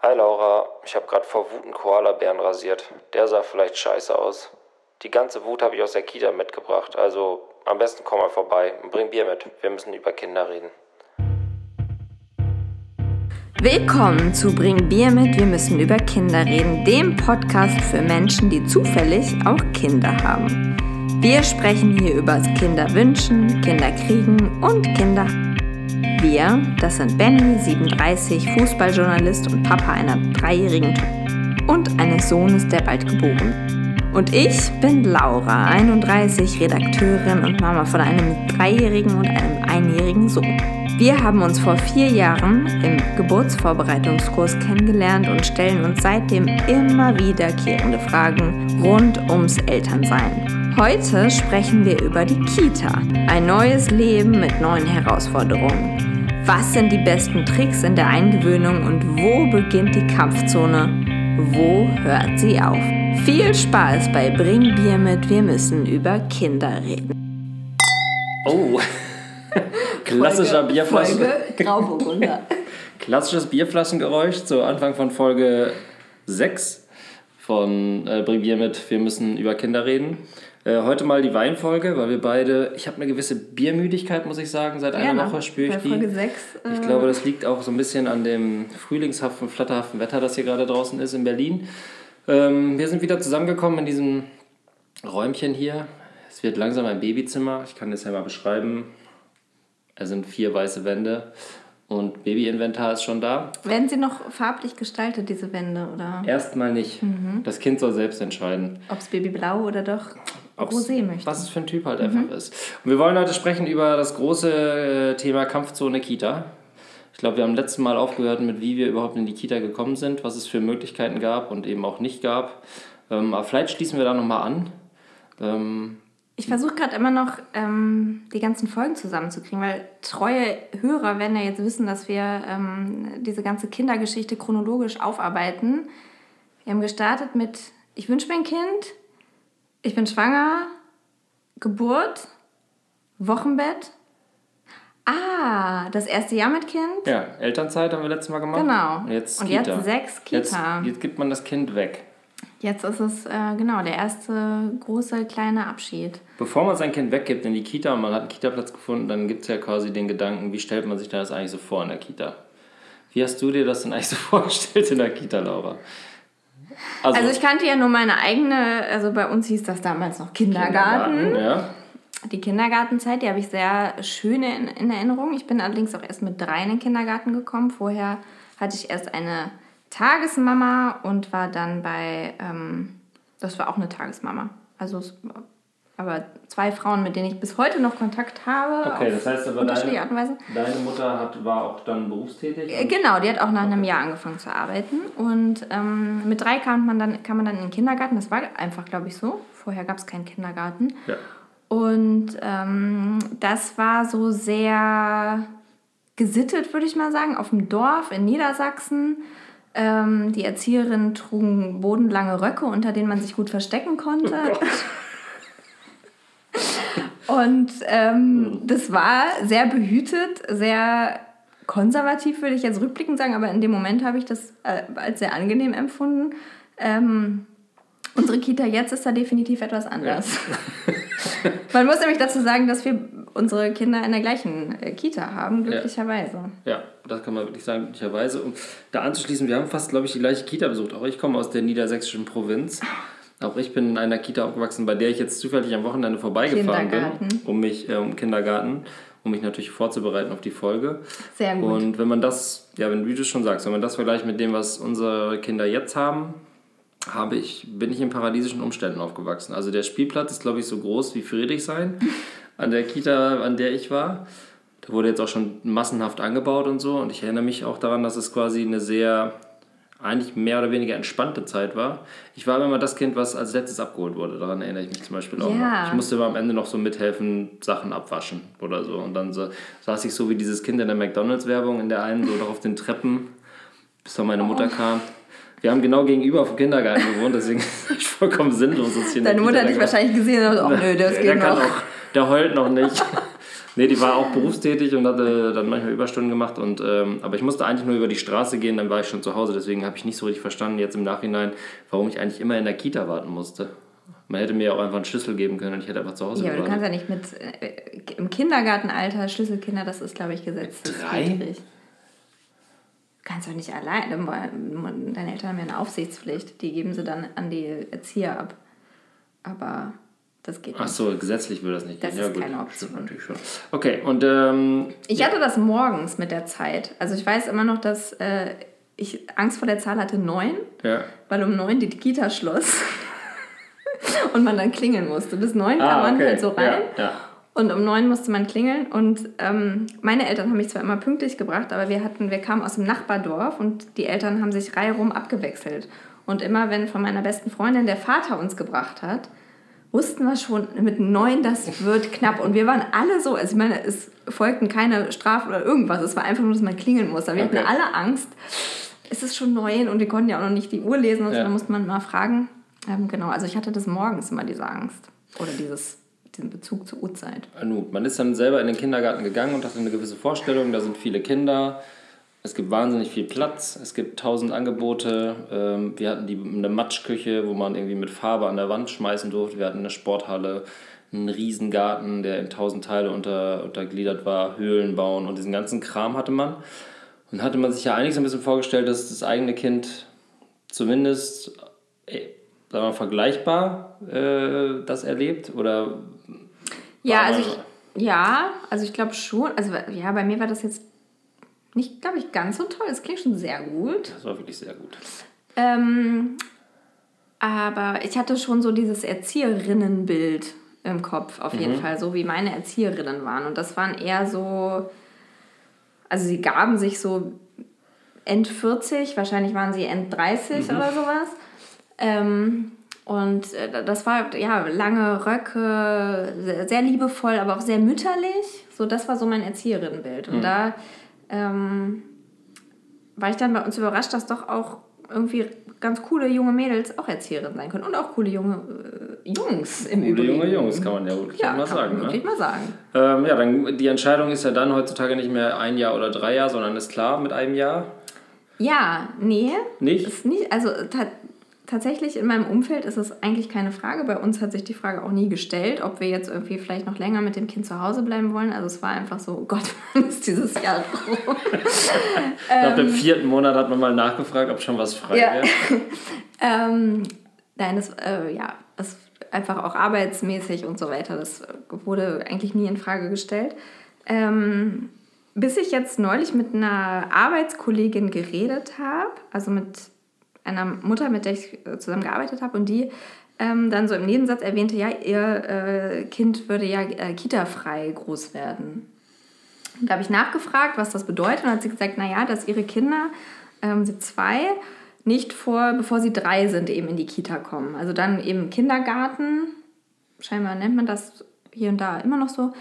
Hi Laura, ich habe gerade vor Wut einen Koalabären rasiert. Der sah vielleicht scheiße aus. Die ganze Wut habe ich aus der Kita mitgebracht, also am besten komm mal vorbei und bring Bier mit. Wir müssen über Kinder reden. Willkommen zu Bring Bier mit, wir müssen über Kinder reden, dem Podcast für Menschen, die zufällig auch Kinder haben. Wir sprechen hier über Kinderwünschen, Kinderkriegen und Kinder. Wir, das sind Benny, 37, Fußballjournalist und Papa einer dreijährigen Tochter und eines Sohnes, der bald geboren. Und ich bin Laura, 31, Redakteurin und Mama von einem dreijährigen und einem einjährigen Sohn. Wir haben uns vor vier Jahren im Geburtsvorbereitungskurs kennengelernt und stellen uns seitdem immer wiederkehrende Fragen rund ums Elternsein. Heute sprechen wir über die Kita. Ein neues Leben mit neuen Herausforderungen. Was sind die besten Tricks in der Eingewöhnung und wo beginnt die Kampfzone? Wo hört sie auf? Viel Spaß bei Bring Bier mit, wir müssen über Kinder reden. Oh, klassischer Folge, Bierflaschen. Folge Grauburgunder. Klassisches Bierflaschengeräusch zu Anfang von Folge 6 von äh, Bring Bier mit, wir müssen über Kinder reden. Äh, heute mal die Weinfolge, weil wir beide, ich habe eine gewisse Biermüdigkeit, muss ich sagen, seit einer Ja, Woche spüre ich bei die. Folge 6. Ich glaube, das liegt auch so ein bisschen an dem frühlingshaften, flatterhaften Wetter, das hier gerade draußen ist in Berlin. Ähm, wir sind wieder zusammengekommen in diesem Räumchen hier. Es wird langsam ein Babyzimmer. Ich kann das ja mal beschreiben. Es sind vier weiße Wände und Babyinventar ist schon da. Werden sie noch farblich gestaltet, diese Wände? Oder Erstmal nicht. Mhm. Das Kind soll selbst entscheiden. ob es Babyblau oder doch Rosé möchte? Was es für ein Typ halt Mhm. einfach ist. Und wir wollen heute sprechen über das große äh, Thema Kampfzone Kita. Ich glaube, wir haben letztes Mal aufgehört mit, wie wir überhaupt in die Kita gekommen sind, was es für Möglichkeiten gab und eben auch nicht gab. Ähm, aber vielleicht schließen wir da nochmal an. Ähm, Ich versuche gerade immer noch, ähm, die ganzen Folgen zusammenzukriegen, weil treue Hörer werden ja jetzt wissen, dass wir ähm, diese ganze Kindergeschichte chronologisch aufarbeiten. Wir haben gestartet mit Ich wünsche mir ein Kind, ich bin schwanger, Geburt, Wochenbett. Ah, das erste Jahr mit Kind. ja, Elternzeit haben wir letztes Mal gemacht. Genau. Und jetzt, Und jetzt sechs Kita. Jetzt, jetzt gibt man das Kind weg. Jetzt ist es äh, genau der erste große kleine Abschied. Bevor man sein Kind weggibt in die Kita und man hat einen Kita-Platz gefunden, dann gibt es ja quasi den Gedanken, wie stellt man sich das eigentlich so vor in der Kita? Wie hast du dir das denn eigentlich so vorgestellt in der Kita, Laura? Also ich kannte ja nur meine eigene, also bei uns hieß das damals noch Kindergarten. Ja. Die Kindergartenzeit, die habe ich sehr schön in, in Erinnerung. Ich bin allerdings auch erst mit drei in den Kindergarten gekommen. Vorher hatte ich erst eine Tagesmama und war dann bei, ähm, das war auch eine Tagesmama. Also es, aber zwei Frauen, mit denen ich bis heute noch Kontakt habe. Okay, das heißt aber unterschiedliche deine, Art und Weise. deine Mutter hat, war auch dann berufstätig? Äh, Genau, die hat auch nach einem Jahr angefangen zu arbeiten. Und ähm, mit drei kam man, dann, kam man dann in den Kindergarten. Das war einfach, glaube ich, so. Vorher gab es keinen Kindergarten. Ja. Und ähm, das war so sehr gesittet, würde ich mal sagen, auf dem Dorf in Niedersachsen. Ähm, die Erzieherinnen trugen bodenlange Röcke, unter denen man sich gut verstecken konnte. Und ähm, das war sehr behütet, sehr konservativ, würde ich jetzt rückblickend sagen, aber in dem Moment habe ich das äh, als sehr angenehm empfunden. Ähm, unsere Kita jetzt ist da definitiv etwas anders. Man muss nämlich dazu sagen, dass wir unsere Kinder in der gleichen äh, Kita haben, glücklicherweise. Ja, das kann man wirklich sagen, glücklicherweise. Um da anzuschließen, wir haben fast, glaube ich, die gleiche Kita besucht. Auch ich komme aus der niedersächsischen Provinz. Auch ich bin in einer Kita aufgewachsen, bei der ich jetzt zufällig am Wochenende vorbeigefahren bin, um mich, äh, um Kindergarten, um mich natürlich vorzubereiten auf die Folge. Sehr gut. Und wenn man das, ja, wenn wie du schon sagst, wenn man das vergleicht mit dem, was unsere Kinder jetzt haben, habe ich, bin ich in paradiesischen Umständen aufgewachsen. Also der Spielplatz ist, glaube ich, so groß wie Friedrichshain an der Kita, an der ich war. Da wurde jetzt auch schon massenhaft angebaut und so. Und ich erinnere mich auch daran, dass es quasi eine sehr, eigentlich mehr oder weniger entspannte Zeit war. Ich war immer das Kind, was als letztes abgeholt wurde. Daran erinnere ich mich zum Beispiel auch Ja. noch. Ich musste immer am Ende noch so mithelfen, Sachen abwaschen oder so. Und dann so, saß ich so wie dieses Kind in der McDonalds-Werbung in der einen, so noch auf den Treppen, bis dann meine Mutter kam. Wir haben genau gegenüber vom Kindergarten gewohnt, deswegen ist es vollkommen sinnlos, dass hier in der Deine Mutter hat dich wahrscheinlich gesehen und oh nö, das der geht kann noch. auch, der heult noch nicht. Nee, die war auch berufstätig und hatte dann manchmal Überstunden gemacht. Und, ähm, aber ich musste eigentlich nur über die Straße gehen, dann war ich schon zu Hause. Deswegen habe ich nicht so richtig verstanden jetzt im Nachhinein, warum ich eigentlich immer in der Kita warten musste. Man hätte mir auch einfach einen Schlüssel geben können und ich hätte einfach zu Hause Ja, aber du gewartet. kannst ja nicht mit äh, im Kindergartenalter Schlüsselkinder, das ist, glaube ich, gesetzeswidrig. drei? Du kannst doch nicht allein. Deine Eltern haben ja eine Aufsichtspflicht. Die geben sie dann an die Erzieher ab. Aber das geht Ach nicht. so, gesetzlich würde das nicht Das gehen. ist ja, gut. keine Option. Natürlich schon. Okay, und ähm, Ich hatte das morgens mit der Zeit. Also ich weiß immer noch, dass äh, ich Angst vor der Zahl hatte neun, ja. weil um neun die Kita schloss. und man dann klingeln musste. Bis neun kam Ah, man okay. halt so rein. Ja, ja. Und um neun musste man klingeln. Und ähm, meine Eltern haben mich zwar immer pünktlich gebracht, aber wir hatten, wir kamen aus dem Nachbardorf und die Eltern haben sich reihum abgewechselt. Und immer wenn von meiner besten Freundin der Vater uns gebracht hat, wussten wir schon mit neun, das wird knapp. Und wir waren alle so, also ich meine, es folgten keine Strafen oder irgendwas. Es war einfach nur, dass man klingeln musste. Aber wir Okay. hatten alle Angst. Es ist schon neun und wir konnten ja auch noch nicht die Uhr lesen. Also Ja. da musste man mal fragen. Ähm, genau, also ich hatte das morgens immer, diese Angst. Oder dieses, diesen Bezug zur Uhrzeit. Man ist dann selber in den Kindergarten gegangen und hatte eine gewisse Vorstellung, da sind viele Kinder, es gibt wahnsinnig viel Platz, es gibt tausend Angebote. Ähm, wir hatten die, eine Matschküche, wo man irgendwie mit Farbe an der Wand schmeißen durfte. Wir hatten eine Sporthalle, einen Riesengarten, der in tausend Teile unter, untergliedert war, Höhlen bauen und diesen ganzen Kram hatte man. Und hatte man sich ja eigentlich so ein bisschen vorgestellt, dass das eigene Kind zumindest äh, sagen wir mal, vergleichbar äh, das erlebt oder Ja, also ich, ja, also ich glaube schon. Also ja, bei mir war das jetzt nicht, glaube ich, ganz so toll. Es klingt schon sehr gut. Das war wirklich sehr gut. Ähm, aber ich hatte schon so dieses Erzieherinnenbild im Kopf, auf jeden Fall, so wie meine Erzieherinnen waren. Und das waren eher so, also sie gaben sich so End 40, wahrscheinlich waren sie End 30 oder sowas. Ähm, und äh, das war ja lange Röcke, sehr, sehr liebevoll, aber auch sehr mütterlich. So, das war so mein Erzieherinnenbild. Und da ähm, war ich dann bei uns überrascht, dass doch auch irgendwie ganz coole junge Mädels auch Erzieherinnen sein können. Und auch coole junge äh, Jungs im Gute Übrigen. junge Jungs, kann man ja wirklich Ja, mal sagen. wirklich Ne? mal sagen. Ähm, ja, dann, die Entscheidung ist ja dann heutzutage nicht mehr ein Jahr oder drei Jahre, sondern ist klar mit einem Jahr. Ja, nee. Nicht? Ist nicht also tatsächlich in meinem Umfeld ist es eigentlich keine Frage. Bei uns hat sich die Frage auch nie gestellt, ob wir jetzt irgendwie vielleicht noch länger mit dem Kind zu Hause bleiben wollen. Also es war einfach so, oh Gott, wann ist dieses Jahr rum? Nach dem vierten Monat hat man mal nachgefragt, ob schon was frei. Ja. wäre. Ähm, nein, das, äh, ja, das einfach auch arbeitsmäßig und so weiter, das wurde eigentlich nie in Frage gestellt. Ähm, bis ich jetzt neulich mit einer Arbeitskollegin geredet habe, also mit einer Mutter, mit der ich äh, zusammen gearbeitet habe, und die ähm, dann so im Nebensatz erwähnte, ja, ihr äh, Kind würde ja äh, kitafrei groß werden. Und da habe ich nachgefragt, was das bedeutet. Und hat sie gesagt, naja, dass ihre Kinder, ähm, sie zwei, nicht vor, bevor sie drei sind, eben in die Kita kommen. Also dann eben Kindergarten, scheinbar nennt man das hier und da immer noch so.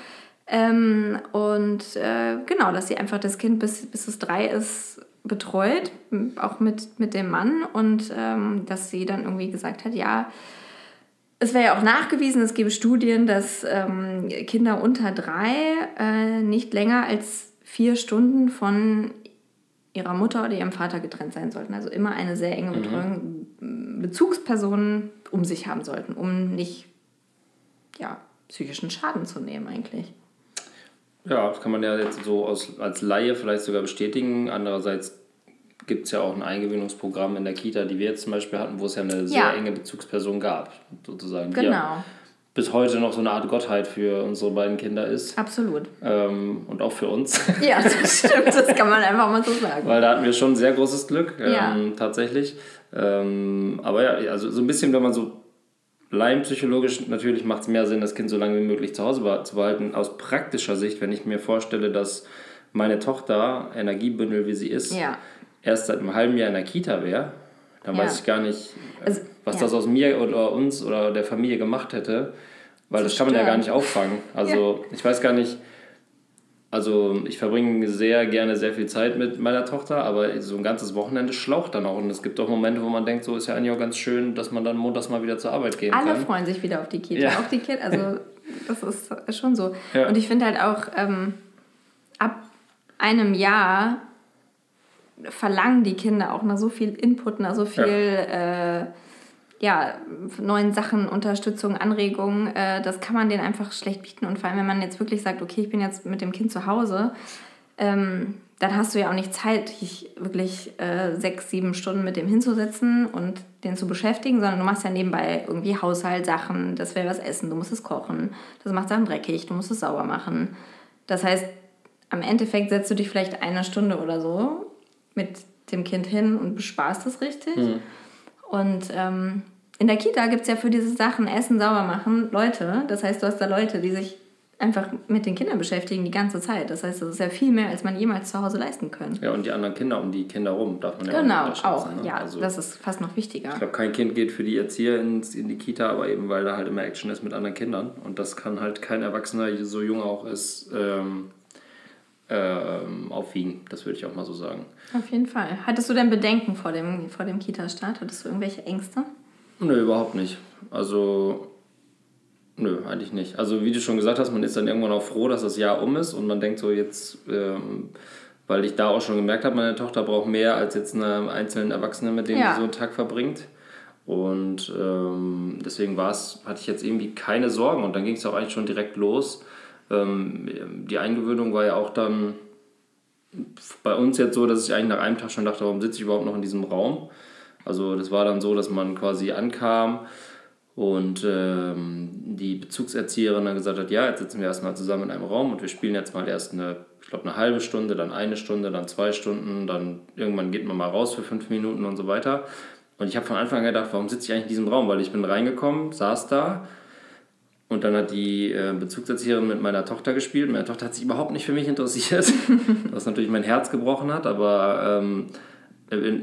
Ähm, und äh, genau, dass sie einfach das Kind, bis, bis es drei ist, betreut, auch mit, mit dem Mann. Und ähm, dass sie dann irgendwie gesagt hat, ja, es wäre ja auch nachgewiesen, es gäbe Studien, dass ähm, Kinder unter drei äh, nicht länger als vier Stunden von ihrer Mutter oder ihrem Vater getrennt sein sollten. Also immer eine sehr enge Betreuung, Bezugspersonen um sich haben sollten, um nicht ja, psychischen Schaden zu nehmen eigentlich. Ja, das kann man ja jetzt so aus, als Laie vielleicht sogar bestätigen. Andererseits gibt es ja auch ein Eingewöhnungsprogramm in der Kita, die wir jetzt zum Beispiel hatten, wo es ja eine sehr Ja. enge Bezugsperson gab, sozusagen. Die ja Genau, bis heute noch so eine Art Gottheit für unsere beiden Kinder ist. absolut. Ähm, und auch für uns. Ja, das stimmt, das kann man einfach mal so sagen. Weil da hatten wir schon sehr großes Glück, ähm, Ja. tatsächlich. Ähm, aber ja, also so ein bisschen, wenn man so laienpsychologisch, natürlich macht es mehr Sinn, das Kind so lange wie möglich zu Hause zu behalten. Aus praktischer Sicht, wenn ich mir vorstelle, dass meine Tochter, Energiebündel wie sie ist, Ja. erst seit einem halben Jahr in der Kita wäre, dann Ja. weiß ich gar nicht, äh, Also, was ja. das aus mir oder uns oder der Familie gemacht hätte, weil das kann man ja gar nicht auffangen. Also ich weiß gar nicht, also ich verbringe sehr gerne sehr viel Zeit mit meiner Tochter, aber so ein ganzes Wochenende schlaucht dann auch. Und es gibt auch Momente, wo man denkt, so ist ja eigentlich auch ganz schön, dass man dann montags mal wieder zur Arbeit gehen Alle kann. freuen sich wieder auf die Kita. Ja. Auch die Kinder, also Das ist schon so. Ja. Und ich finde halt auch, ähm, ab einem Jahr verlangen die Kinder auch nach so viel Input, nach so viel äh, ja, neuen Sachen, Unterstützung, Anregungen. Äh, das kann man denen einfach schlecht bieten. Und vor allem, wenn man jetzt wirklich sagt, okay, ich bin jetzt mit dem Kind zu Hause, ähm, dann hast du ja auch nicht Zeit, dich wirklich äh, sechs, sieben Stunden mit dem hinzusetzen und den zu beschäftigen, sondern du machst ja nebenbei irgendwie Haushaltssachen, das will was essen, du musst es kochen, das macht dann dreckig, du musst es sauber machen. Das heißt, am Endeffekt setzt du dich vielleicht eine Stunde oder so mit dem Kind hin und besparst es richtig. Und ähm, in der Kita gibt es ja für diese Sachen, Essen, sauber machen, Leute. Das heißt, du hast da Leute, die sich einfach mit den Kindern beschäftigen die ganze Zeit. Das heißt, das ist ja viel mehr, als man jemals zu Hause leisten könnte. Ja, und die anderen Kinder um die Kinder rum darf man ja Genau, auch nicht auch. ne? Ja, Also, das ist fast noch wichtiger. ich glaube, kein Kind geht für die Erzieher ins, in die Kita, aber eben weil da halt immer Action ist mit anderen Kindern. Und das kann halt kein Erwachsener, so jung auch ist, ähm, ähm, aufwiegen. Das würde ich auch mal so sagen. Auf jeden Fall. Hattest du denn Bedenken vor dem, vor dem Kita-Start? Hattest du irgendwelche Ängste? Nö, überhaupt nicht. Also, nö, eigentlich nicht. Also, wie du schon gesagt hast, man ist dann irgendwann auch froh, dass das Jahr um ist und man denkt so jetzt, ähm, weil ich da auch schon gemerkt habe, meine Tochter braucht mehr als jetzt eine einzelne Erwachsene, mit dem Ja. sie so einen Tag verbringt. Und ähm, deswegen war's, hatte ich jetzt irgendwie keine Sorgen und dann ging es auch eigentlich schon direkt los. Ähm, die Eingewöhnung war ja auch dann bei uns jetzt so, dass ich eigentlich nach einem Tag schon dachte, warum sitze ich überhaupt noch in diesem Raum? Also das war dann so, dass man quasi ankam und ähm, die Bezugserzieherin dann gesagt hat, ja, jetzt sitzen wir erstmal zusammen in einem Raum und wir spielen jetzt mal erst eine, ich glaube, eine halbe Stunde, dann eine Stunde, dann zwei Stunden, dann irgendwann geht man mal raus für fünf Minuten und so weiter. Und ich habe von Anfang an gedacht, warum sitze ich eigentlich in diesem Raum? Weil ich bin reingekommen, saß da und dann hat die äh, Bezugserzieherin mit meiner Tochter gespielt. Meine Tochter hat sich überhaupt nicht für mich interessiert, was natürlich mein Herz gebrochen hat, aber ähm,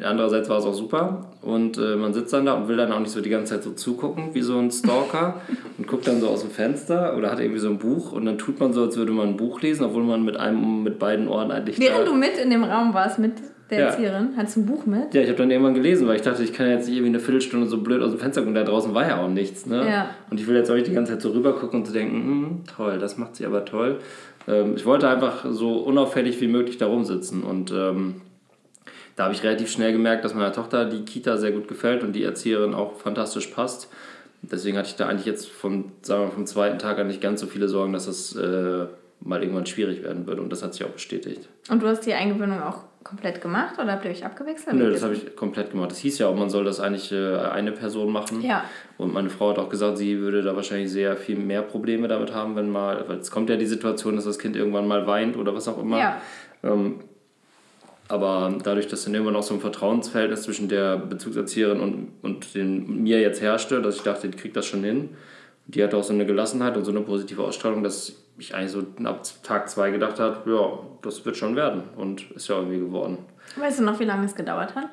andererseits war es auch super. Und äh, man sitzt dann da und will dann auch nicht so die ganze Zeit so zugucken wie so ein Stalker und guckt dann so aus dem Fenster oder hat irgendwie so ein Buch und dann tut man so, als würde man ein Buch lesen, obwohl man mit einem mit beiden Ohren eigentlich Während du mit in dem Raum warst mit der Ja. Erzieherin, hattest du ein Buch mit? ja, ich habe dann irgendwann gelesen, weil ich dachte, ich kann jetzt nicht irgendwie eine Viertelstunde so blöd aus dem Fenster gucken, da draußen war ja auch nichts. Ne? Ja. Und ich will jetzt auch nicht die ganze Zeit so rüber gucken und zu denken, hm, toll, das macht sie aber toll. Ähm, ich wollte einfach so unauffällig wie möglich da rumsitzen und ähm, da habe ich relativ schnell gemerkt, dass meiner Tochter die Kita sehr gut gefällt und die Erzieherin auch fantastisch passt. Deswegen hatte ich da eigentlich jetzt vom, sagen wir, vom zweiten Tag an nicht ganz so viele Sorgen, dass das äh, mal irgendwann schwierig werden würde und das hat sich auch bestätigt. Und du hast die Eingewöhnung auch komplett gemacht oder habt ihr euch abgewechselt? Nö, das habe ich komplett gemacht. Das hieß ja auch, man soll das eigentlich äh, eine Person machen. Ja. Und meine Frau hat auch gesagt, sie würde da wahrscheinlich sehr viel mehr Probleme damit haben, wenn mal, weil es kommt ja die Situation, dass das Kind irgendwann mal weint oder was auch immer. Ja. Ähm, aber dadurch, dass dann irgendwann auch so ein Vertrauensverhältnis zwischen der Bezugserzieherin und, und den, mir jetzt herrschte, dass ich dachte, die kriegt das schon hin. Die hatte auch so eine Gelassenheit und so eine positive Ausstrahlung, dass ich eigentlich so ab Tag zwei gedacht habe, ja, das wird schon werden. Und ist ja irgendwie geworden. Weißt du noch, wie lange es gedauert hat?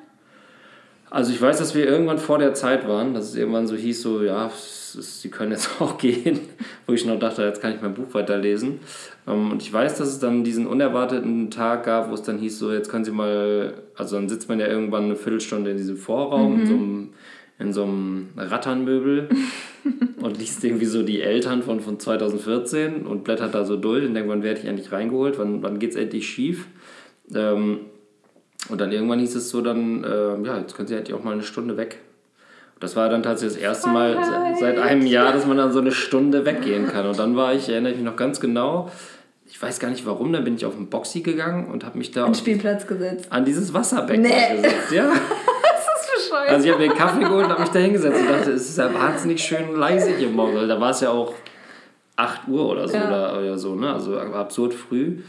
Also ich weiß, dass wir irgendwann vor der Zeit waren, dass es irgendwann so hieß, so ja, ist, sie können jetzt auch gehen, wo ich noch dachte, jetzt kann ich mein Buch weiterlesen. Ähm, Und ich weiß, dass es dann diesen unerwarteten Tag gab, wo es dann hieß, so jetzt können Sie mal, also dann sitzt man ja irgendwann eine Viertelstunde in diesem Vorraum, in so einem, in so einem Ratternmöbel und liest irgendwie so die Eltern von, von 2014 und blättert da so durch und denkt, wann werde ich endlich reingeholt, wann, wann geht es endlich schief. Ähm, und dann irgendwann hieß es so dann, äh, ja, jetzt können Sie halt auch mal eine Stunde weg. Das war dann tatsächlich das erste Mal se- seit einem Jahr, dass man dann so eine Stunde weggehen kann. Und dann war ich, erinnere ich mich noch ganz genau, ich weiß gar nicht warum, dann bin ich auf den Boxy gegangen und habe mich da An den Spielplatz gesetzt. an dieses Wasserbecken Nee. gesetzt. Ja. Bescheuert. Also ich habe mir einen Kaffee geholt und habe mich da hingesetzt und dachte, es ist ja wahnsinnig schön leise hier morgen. Weil Da war es ja auch 8 Uhr oder so, Ja. oder, oder so, ne? Also absurd früh.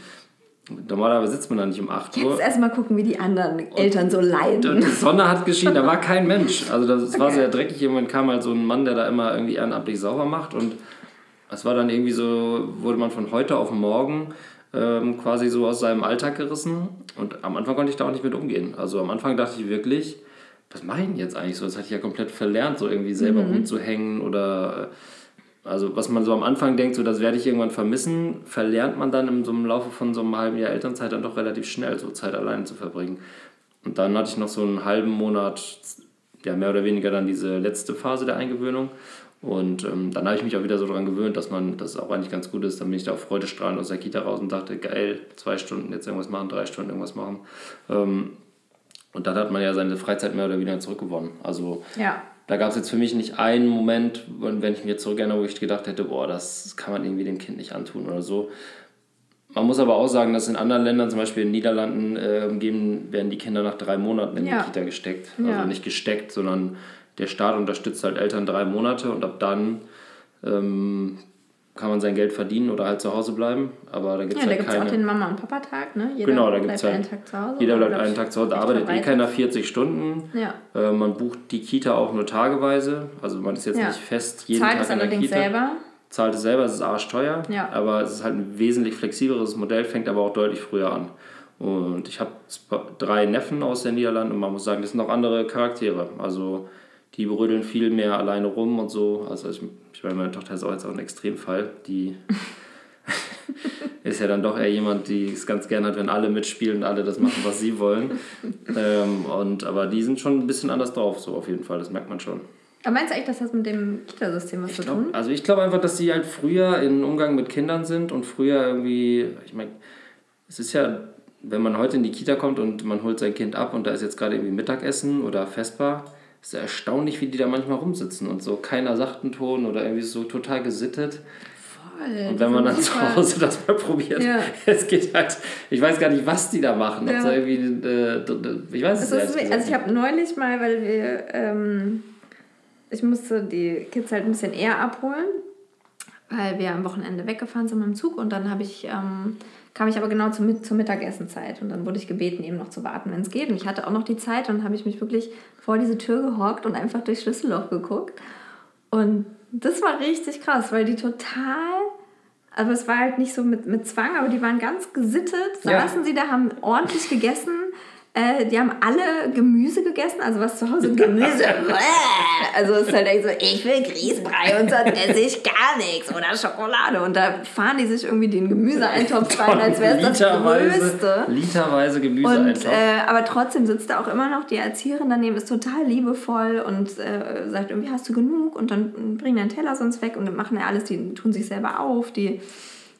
Normalerweise sitzt man da nicht um 8 Uhr. Jetzt erstmal gucken, wie die anderen Eltern so leiden. Und die Sonne hat geschienen, da war kein Mensch. Also das war Okay. sehr dreckig. Irgendwann kam halt so ein Mann, der da immer irgendwie ehrenamtlich sauber macht. Und es war dann irgendwie so, wurde man von heute auf morgen ähm, quasi so aus seinem Alltag gerissen. Und am Anfang konnte ich da auch nicht mit umgehen. Also am Anfang dachte ich wirklich, was mache ich denn jetzt eigentlich so? Das hatte ich ja komplett verlernt, so irgendwie selber rumzuhängen oder... Also was man so am Anfang denkt, so das werde ich irgendwann vermissen, verlernt man dann im, so im Laufe von so einem halben Jahr Elternzeit dann doch relativ schnell, so Zeit alleine zu verbringen. Und dann hatte ich noch so einen halben Monat, ja mehr oder weniger dann diese letzte Phase der Eingewöhnung. Und ähm, dann habe ich mich auch wieder so daran gewöhnt, dass man das auch eigentlich ganz gut ist. Dann bin ich da auch freudestrahlend aus der Kita raus und dachte, geil, zwei Stunden jetzt irgendwas machen, drei Stunden irgendwas machen. Ähm, und dann hat man ja seine Freizeit mehr oder weniger zurückgewonnen. Also Ja. da gab es jetzt für mich nicht einen Moment, wenn ich mir zurückerinnere, wo ich gedacht hätte, boah, das kann man irgendwie dem Kind nicht antun oder so. Man muss aber auch sagen, dass in anderen Ländern, zum Beispiel in den Niederlanden, äh, umgeben werden die Kinder nach drei Monaten in Ja. die Kita gesteckt. Ja. Also nicht gesteckt, sondern der Staat unterstützt halt Eltern drei Monate und ab dann ähm, kann man sein Geld verdienen oder halt zu Hause bleiben. Aber da gibt es Ja, da halt gibt es auch keine. den Mama- und Papa-Tag, ne? Jeder Genau, da bleibt gibt's halt- einen Tag zu Hause. Jeder bleibt einen Tag zu Hause, arbeitet eh keiner 40 Stunden. Ja. Äh, man bucht die Kita auch nur tageweise. Also man ist jetzt Ja. nicht fest jeden Zahlt Tag es in der allerdings Kita. selber. Zahlt es selber, es ist arschteuer. Ja. Aber es ist halt ein wesentlich flexibleres Modell, fängt aber auch deutlich früher an. Und ich habe drei Neffen aus den Niederlanden und man muss sagen, das sind auch andere Charaktere. Also die brödeln viel mehr alleine rum und so. Also ich, ich meine, meine Tochter ist auch jetzt auch ein Extremfall. Die ist ja dann doch eher jemand, die es ganz gern hat, wenn alle mitspielen und alle das machen, was sie wollen. ähm, und, aber die sind schon ein bisschen anders drauf, so auf jeden Fall, das merkt man schon. Aber meinst du echt, das hat mit dem Kitasystem was zu glaub, tun? also ich glaube einfach, dass sie halt früher in Umgang mit Kindern sind und früher irgendwie, ich meine, es ist ja, wenn man heute in die Kita kommt und man holt sein Kind ab und da ist jetzt gerade irgendwie Mittagessen oder Festbar, ist erstaunlich, wie die da manchmal rumsitzen und so keiner sagt einen Ton oder irgendwie so total gesittet. Voll. Und wenn man dann zu Hause das mal probiert, Ja. es geht halt, ich weiß gar nicht, was die da machen. Ja. irgendwie, äh, ich weiß es ehrlich gesagt also ich habe neulich mal, weil wir, ähm, ich musste die Kids halt ein bisschen eher abholen, weil wir am Wochenende weggefahren sind mit dem Zug und dann habe ich, ähm, kam ich aber genau zur, Mit- zur Mittagessenzeit und dann wurde ich gebeten, eben noch zu warten, wenn es geht. Und ich hatte auch noch die Zeit und habe ich mich wirklich vor diese Tür gehockt und einfach durchs Schlüsselloch geguckt. Und das war richtig krass, weil die total, aber es war halt nicht so mit, mit Zwang, aber die waren ganz gesittet, Ja. saßen sie da, haben ordentlich gegessen. Äh, die haben alle Gemüse gegessen, also was zu Hause Gemüse. also es ist halt echt so, ich will Grießbrei und sonst esse ich gar nichts oder Schokolade. Und da fahren die sich irgendwie den Gemüseeintopf rein, als wäre es das Größte. literweise Gemüse Und, äh, aber trotzdem sitzt da auch immer noch die Erzieherin daneben, ist total liebevoll und äh, sagt irgendwie, hast du genug? Und dann bringen deinen Teller sonst weg und dann machen ja alles, die tun sich selber auf, die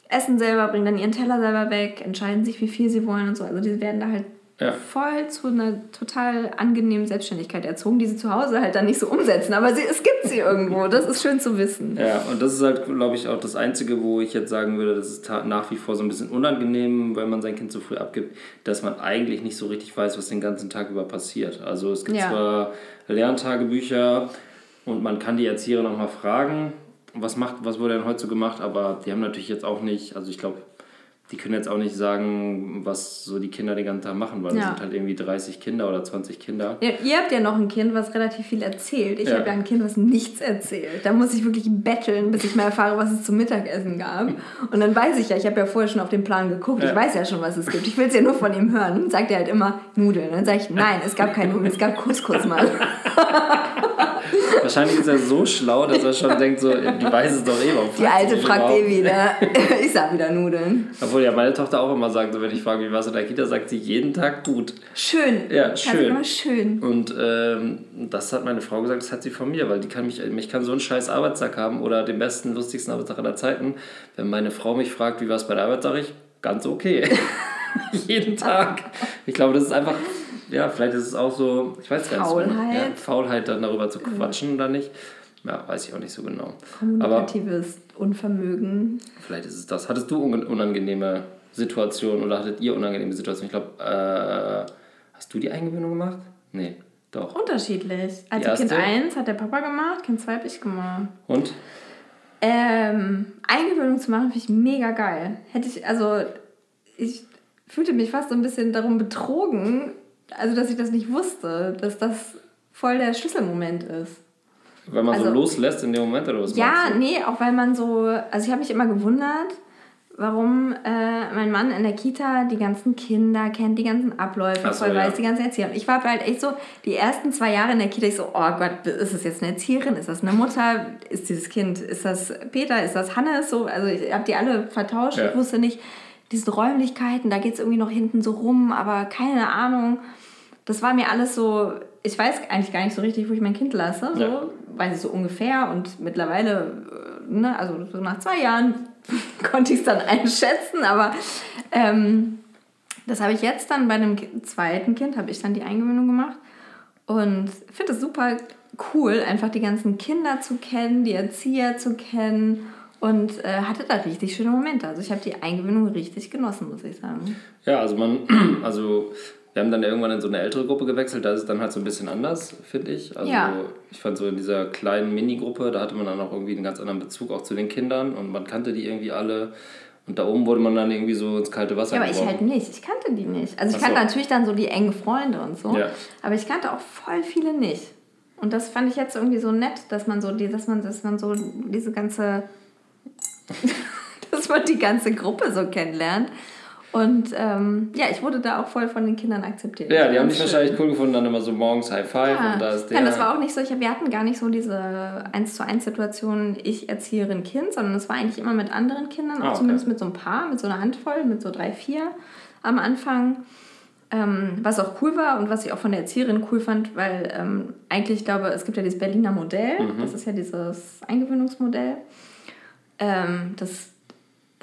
essen selber, bringen dann ihren Teller selber weg, entscheiden sich, wie viel sie wollen und so. Also die werden da halt Ja. voll zu einer total angenehmen Selbstständigkeit erzogen, die sie zu Hause halt dann nicht so umsetzen. Aber sie, es gibt sie irgendwo. Das ist schön zu wissen. Ja, und das ist halt, glaube ich, auch das Einzige, wo ich jetzt sagen würde, das ist nach wie vor so ein bisschen unangenehm, weil man sein Kind zu früh abgibt, dass man eigentlich nicht so richtig weiß, was den ganzen Tag über passiert. Also es gibt Ja. zwar Lerntagebücher und man kann die Erzieher noch mal fragen, was, macht, was wurde denn heute so gemacht, aber die haben natürlich jetzt auch nicht, also ich glaube, die können jetzt auch nicht sagen, was so die Kinder den ganzen Tag machen, weil es Ja. sind halt irgendwie 30 Kinder oder 20 Kinder. Ja, ihr habt ja noch ein Kind, was relativ viel erzählt. Ich Ja. habe ja ein Kind, was nichts erzählt. Da muss ich wirklich betteln, bis ich mal erfahre, was es zum Mittagessen gab. Und dann weiß ich ja, ich habe ja vorher schon auf den Plan geguckt. Ich weiß ja schon, was es gibt. Ich will es ja nur von ihm hören. Dann sagt er halt immer Nudeln. Dann sage ich, nein, es gab keine Nudeln, es gab Couscous mal. Wahrscheinlich ist er so schlau, dass er schon denkt, so, die weiß es doch eh. warum Die Alte fragt eh wieder. Ich sag wieder Nudeln. Obwohl ja meine Tochter auch immer sagt, so, wenn ich frage, wie war es in der Kita, sagt sie jeden Tag gut. Schön. Ja, schön. immer schön. Und ähm, das hat meine Frau gesagt, das hat sie von mir, weil die kann mich, mich kann so einen scheiß Arbeitstag haben oder den besten, lustigsten Arbeitstag aller Zeiten. Wenn meine Frau mich fragt, wie war es bei der Arbeit, sage ich, ganz okay. jeden Tag. Ich glaube, das ist einfach, ja, vielleicht ist es auch so, ich weiß gar nicht. genau. Faulheit. Ja, Faulheit, dann darüber zu quatschen oder nicht. Ja, weiß ich auch nicht so genau. Aber Kommunikatives Unvermögen. Vielleicht ist es das. Hattest du un- unangenehme Situationen oder hattet ihr unangenehme Situationen? Ich glaube, äh, hast du die Eingewöhnung gemacht? Nee, doch. Unterschiedlich. Also? Kind 1 hat der Papa gemacht, Kind 2 habe ich gemacht. Und? Ähm, Eingewöhnung zu machen, finde ich mega geil. Hätte ich, also, ich fühlte mich fast so ein bisschen darum betrogen, also dass ich das nicht wusste, dass das voll der Schlüsselmoment ist. Wenn man so Also- loslässt in dem Moment oder was? Ja, nee, auch weil man so, also ich habe mich immer gewundert, warum äh, mein Mann in der Kita die ganzen Kinder kennt, die ganzen Abläufe, so, voll ja. weiß, die ganzen Erzieher. Ich war halt echt so, die ersten zwei Jahre in der Kita, ich so, oh Gott, ist es jetzt eine Erzieherin, ist das eine Mutter, ist dieses Kind, ist das Peter, ist das Hannes, so, also ich habe die alle vertauscht, Ja. ich wusste nicht, diese Räumlichkeiten, da geht es irgendwie noch hinten so rum, aber keine Ahnung. Das war mir alles so, ich weiß eigentlich gar nicht so richtig, wo ich mein Kind lasse, so, Ja. weiß ich so ungefähr und mittlerweile, äh, ne, also so nach zwei Jahren konnte ich es dann einschätzen, aber ähm, das habe ich jetzt dann bei dem zweiten Kind, habe ich dann die Eingewöhnung gemacht und finde es super cool, einfach die ganzen Kinder zu kennen, die Erzieher zu kennen und äh, hatte da richtig schöne Momente. Also ich habe die Eingewöhnung richtig genossen, muss ich sagen. Ja, also man, also wir haben dann irgendwann in so eine ältere Gruppe gewechselt, da ist es dann halt so ein bisschen anders, finde ich. Also Ja. ich fand so in dieser kleinen Minigruppe, da hatte man dann auch irgendwie einen ganz anderen Bezug auch zu den Kindern und man kannte die irgendwie alle. Und da oben wurde man dann irgendwie so ins kalte Wasser Ja, aber ich geworfen. halt nicht. Ich kannte die nicht. Also ich so. kannte natürlich dann so die engen Freunde und so. Ja. Aber ich kannte auch voll viele nicht. Und das fand ich jetzt irgendwie so nett, dass man so die, dass man, dass man so diese ganze, dass man die ganze Gruppe so kennenlernt. Und ähm, ja, ich wurde da auch voll von den Kindern akzeptiert. Ja, die haben dich wahrscheinlich cool gefunden, dann immer so morgens High Five Ja. und da ist der. ja, das war auch nicht so. Ich, wir hatten gar nicht so diese 1 zu 1 Situation, ich Erzieherin, Kind, sondern es war eigentlich immer mit anderen Kindern, Ah, okay. zumindest mit so ein paar, mit so einer Handvoll, mit so drei, vier am Anfang. Ähm, was auch cool war und was ich auch von der Erzieherin cool fand, weil ähm, eigentlich, ich glaube, es gibt ja dieses Berliner Modell, Mhm. das ist ja dieses Eingewöhnungsmodell. Ähm, das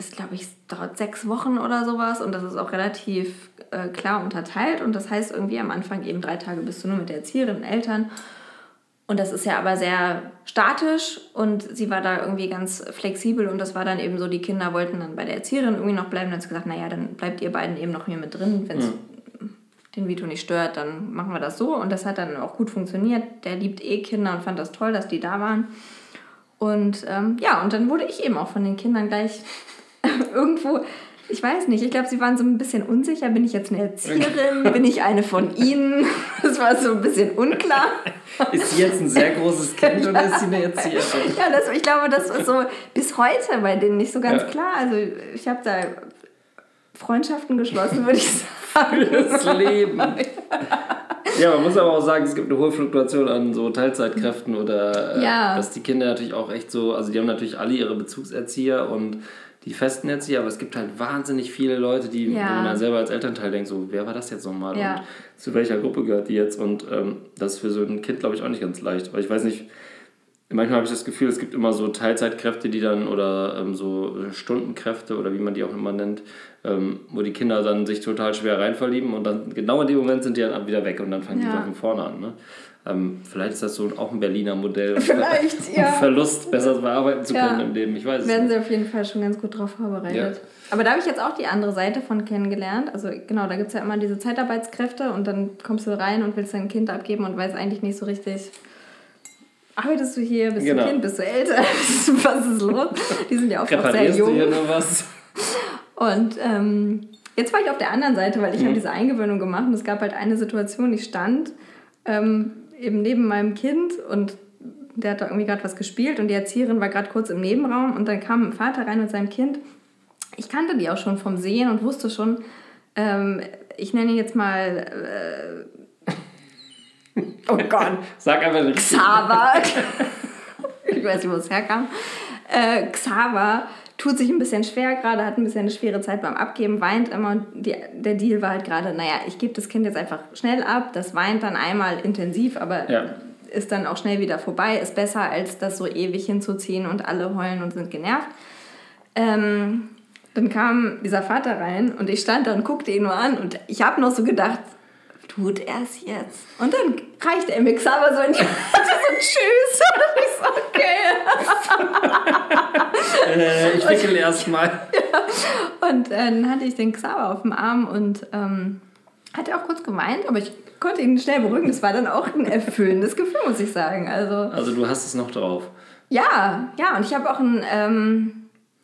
ist, glaube ich, dauert sechs Wochen oder sowas und das ist auch relativ äh, klar unterteilt und das heißt irgendwie am Anfang eben drei Tage bist du nur mit der Erzieherin und Eltern und das ist ja aber sehr statisch und sie war da irgendwie ganz flexibel und das war dann eben so, die Kinder wollten dann bei der Erzieherin irgendwie noch bleiben. Dann hat sie gesagt, naja, dann bleibt ihr beiden eben noch hier mit drin. Wenn es den Vito nicht stört, dann machen wir das so. Und das hat dann auch gut funktioniert. Der liebt eh Kinder und fand das toll, dass die da waren. Und ähm, ja, und dann wurde ich eben auch von den Kindern gleich irgendwo, ich weiß nicht, ich glaube, sie waren so ein bisschen unsicher. Bin ich jetzt eine Erzieherin? Bin ich eine von ihnen? Das war so ein bisschen unklar. Ist sie jetzt ein sehr großes Kind oder ist sie eine Erzieherin? Ja, das, ich glaube, das ist so bis heute bei denen nicht so ganz Ja. klar. Also ich habe da Freundschaften geschlossen, würde ich sagen. Das Leben. Ja, man muss aber auch sagen, es gibt eine hohe Fluktuation an so Teilzeitkräften oder äh, Ja. dass die Kinder natürlich auch echt so, also die haben natürlich alle ihre Bezugserzieher und die festen Erzieher, aber es gibt halt wahnsinnig viele Leute, die, Ja. wo man dann selber als Elternteil denkt, so, wer war das jetzt nochmal Ja. und zu welcher Gruppe gehört die jetzt und ähm, das ist für so ein Kind, glaube ich, auch nicht ganz leicht, weil ich weiß nicht, manchmal habe ich das Gefühl, es gibt immer so Teilzeitkräfte, die dann oder ähm, so Stundenkräfte oder wie man die auch immer nennt, ähm, wo die Kinder dann sich total schwer reinverlieben und dann genau in dem Moment sind die dann wieder weg und dann fangen die Ja. wieder von vorne an. Ne? Ähm, vielleicht ist das so auch ein Berliner Modell, Vielleicht, um ja. Verlust besser bearbeiten zu Ja. können im Leben. Ich weiß es Werden nicht. sie auf jeden Fall schon ganz gut drauf vorbereitet. Ja. Aber da habe ich jetzt auch die andere Seite von kennengelernt. Also genau, da gibt es ja immer diese Zeitarbeitskräfte und dann kommst du rein und willst dein Kind abgeben und weißt eigentlich nicht so richtig, arbeitest du hier, bist Genau. du Kind, bist du älter, was ist los? Die sind ja auch noch sehr Reparierst du jung. hier nur was? Und ähm, jetzt war ich auf der anderen Seite, weil ich Mhm. habe diese Eingewöhnung gemacht und es gab halt eine Situation, ich stand ähm, eben neben meinem Kind und der hat da irgendwie gerade was gespielt und die Erzieherin war gerade kurz im Nebenraum und dann kam ein Vater rein mit seinem Kind. Ich kannte die auch schon vom Sehen und wusste schon, ähm, ich nenne ihn jetzt mal, äh, oh Gott, Sag einfach nicht. Xaver. ich weiß nicht, wo es herkam. Äh, Xaver tut sich ein bisschen schwer gerade, hat ein bisschen eine schwere Zeit beim Abgeben, weint immer. Und die, der Deal war halt gerade, naja, ich gebe das Kind jetzt einfach schnell ab. Das weint dann einmal intensiv, aber Ja. ist dann auch schnell wieder vorbei. Ist besser, als das so ewig hinzuziehen und alle heulen und sind genervt. Ähm, dann kam dieser Vater rein und ich stand da und guckte ihn nur an und ich habe noch so gedacht, tut er es jetzt? Und dann reichte er mir Xaver so in die Hand so Tschüss. Und ich so, okay. Äh, ich wickel erstmal. Und äh, dann hatte ich den Xaver auf dem Arm und ähm, hat er auch kurz geweint, aber ich konnte ihn schnell beruhigen. Das war dann auch ein erfüllendes Gefühl, muss ich sagen. Also Also du hast es noch drauf. ja, ja, und ich habe auch ein, ähm,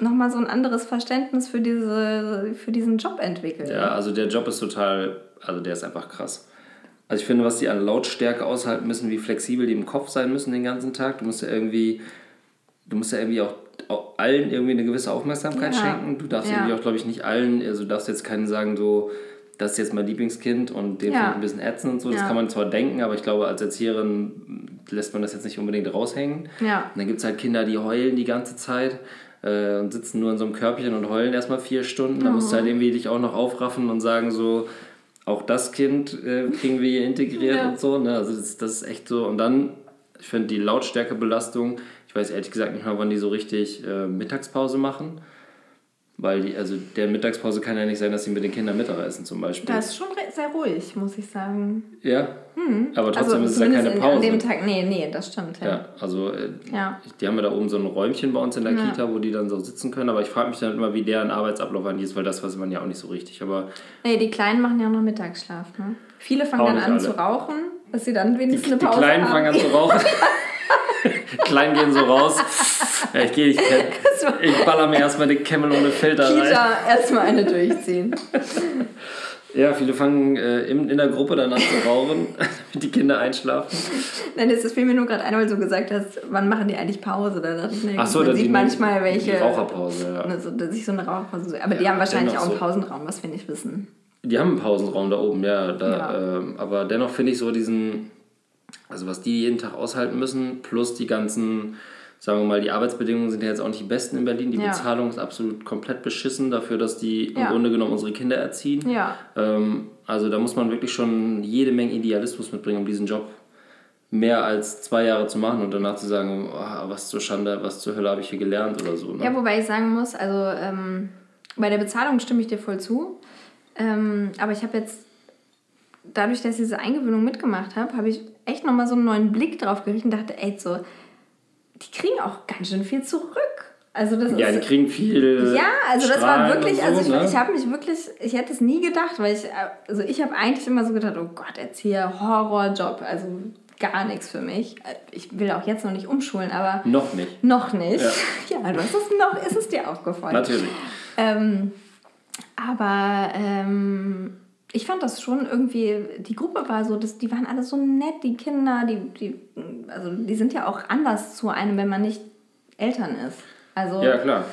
nochmal so ein anderes Verständnis für, diese, für diesen Job entwickelt. Ja, also der Job ist total, also der ist einfach krass. Also ich finde, was die an Lautstärke aushalten müssen, wie flexibel die im Kopf sein müssen den ganzen Tag. Du musst ja irgendwie, du musst ja irgendwie auch allen irgendwie eine gewisse Aufmerksamkeit Ja. schenken. Du darfst Ja. irgendwie auch, glaube ich, nicht allen, also du darfst jetzt keinen sagen, so, das ist jetzt mein Lieblingskind und den Ja. finde ich ein bisschen ätzend und so. Das Ja. kann man zwar denken, aber ich glaube, als Erzieherin lässt man das jetzt nicht unbedingt raushängen. Ja. Und dann gibt es halt Kinder, die heulen die ganze Zeit äh, und sitzen nur in so einem Körbchen und heulen erstmal vier Stunden. Da musst du halt irgendwie dich auch noch aufraffen und sagen so, auch das Kind äh, kriegen wir hier integriert und so. Ne? Also das, das ist echt so. Und dann, ich finde die Lautstärkebelastung, weiß ehrlich gesagt nicht mal, wann die so richtig äh, Mittagspause machen. Weil die, also der Mittagspause kann ja nicht sein, dass sie mit den Kindern Mittag essen zum Beispiel. Da ist schon sehr ruhig, muss ich sagen. ja, aber trotzdem ist es ja keine in- Pause. An dem Tag, nee, nee, das stimmt. Ja. Ja, also äh, Ja. die haben ja da oben so ein Räumchen bei uns in der Ja. Kita, wo die dann so sitzen können. Aber ich frage mich dann immer, wie deren Arbeitsablauf eigentlich ist, weil das weiß man ja auch nicht so richtig. Aber Nee, die Kleinen machen ja auch noch Mittagsschlaf. Ne? Viele fangen dann an alle. zu rauchen, dass sie dann die, wenigstens die eine Pause Kleinen haben. fangen an zu rauchen. Kleinen gehen so raus. Ja, ich gehe, ich, ich baller mir erstmal den Camel ohne Filter rein. Kita erstmal eine durchziehen. Ja, viele fangen äh, in, in der Gruppe dann an zu rauchen, damit die Kinder einschlafen. Nein, das fiel mir nur gerade ein, weil du so gesagt hast, wann machen die eigentlich Pause? Da dachte ich, nee, Ach so, man da sieht die- manchmal die welche. Raucherpause, ja. Also, dass ich so eine Raucherpause. so- Aber die Ja, haben wahrscheinlich auch einen so. Pausenraum, was wir nicht wissen. Die haben einen Pausenraum da oben, ja. Da, Ja. Ähm, aber dennoch finde ich so diesen, also was die jeden Tag aushalten müssen, plus die ganzen, sagen wir mal, die Arbeitsbedingungen sind ja jetzt auch nicht die besten in Berlin. Die Ja. Bezahlung ist absolut komplett beschissen dafür, dass die im Ja. Grunde genommen unsere Kinder erziehen. Ja. Ähm, also da muss man wirklich schon jede Menge Idealismus mitbringen, um diesen Job mehr als zwei Jahre zu machen und danach zu sagen, oh, was zur Schande, was zur Hölle habe ich hier gelernt oder so. Ne? Ja, wobei ich sagen muss, also ähm, bei der Bezahlung stimme ich dir voll zu. Ähm, aber ich habe jetzt, dadurch, dass ich diese Eingewöhnung mitgemacht habe, habe ich echt nochmal so einen neuen Blick drauf gerichtet und dachte, ey, so, die kriegen auch ganz schön viel zurück. Also das ja, ist, die kriegen viel. Ja, also das war wirklich, und also ich, so, ne? ich habe mich wirklich, ich hätte es nie gedacht, weil ich, also ich habe eigentlich immer so gedacht, oh Gott, Erzieher, Horrorjob, also gar nichts für mich. Ich will auch jetzt noch nicht umschulen, aber Noch nicht. noch nicht. Ja. Ja, du hast es noch, ist es dir aufgefallen. Natürlich. Ähm, aber ähm, ich fand das schon irgendwie, die Gruppe war so, das, die waren alle so nett, die Kinder, die, die, also die sind ja auch anders zu einem, wenn man nicht Eltern ist. Also Ja, klar.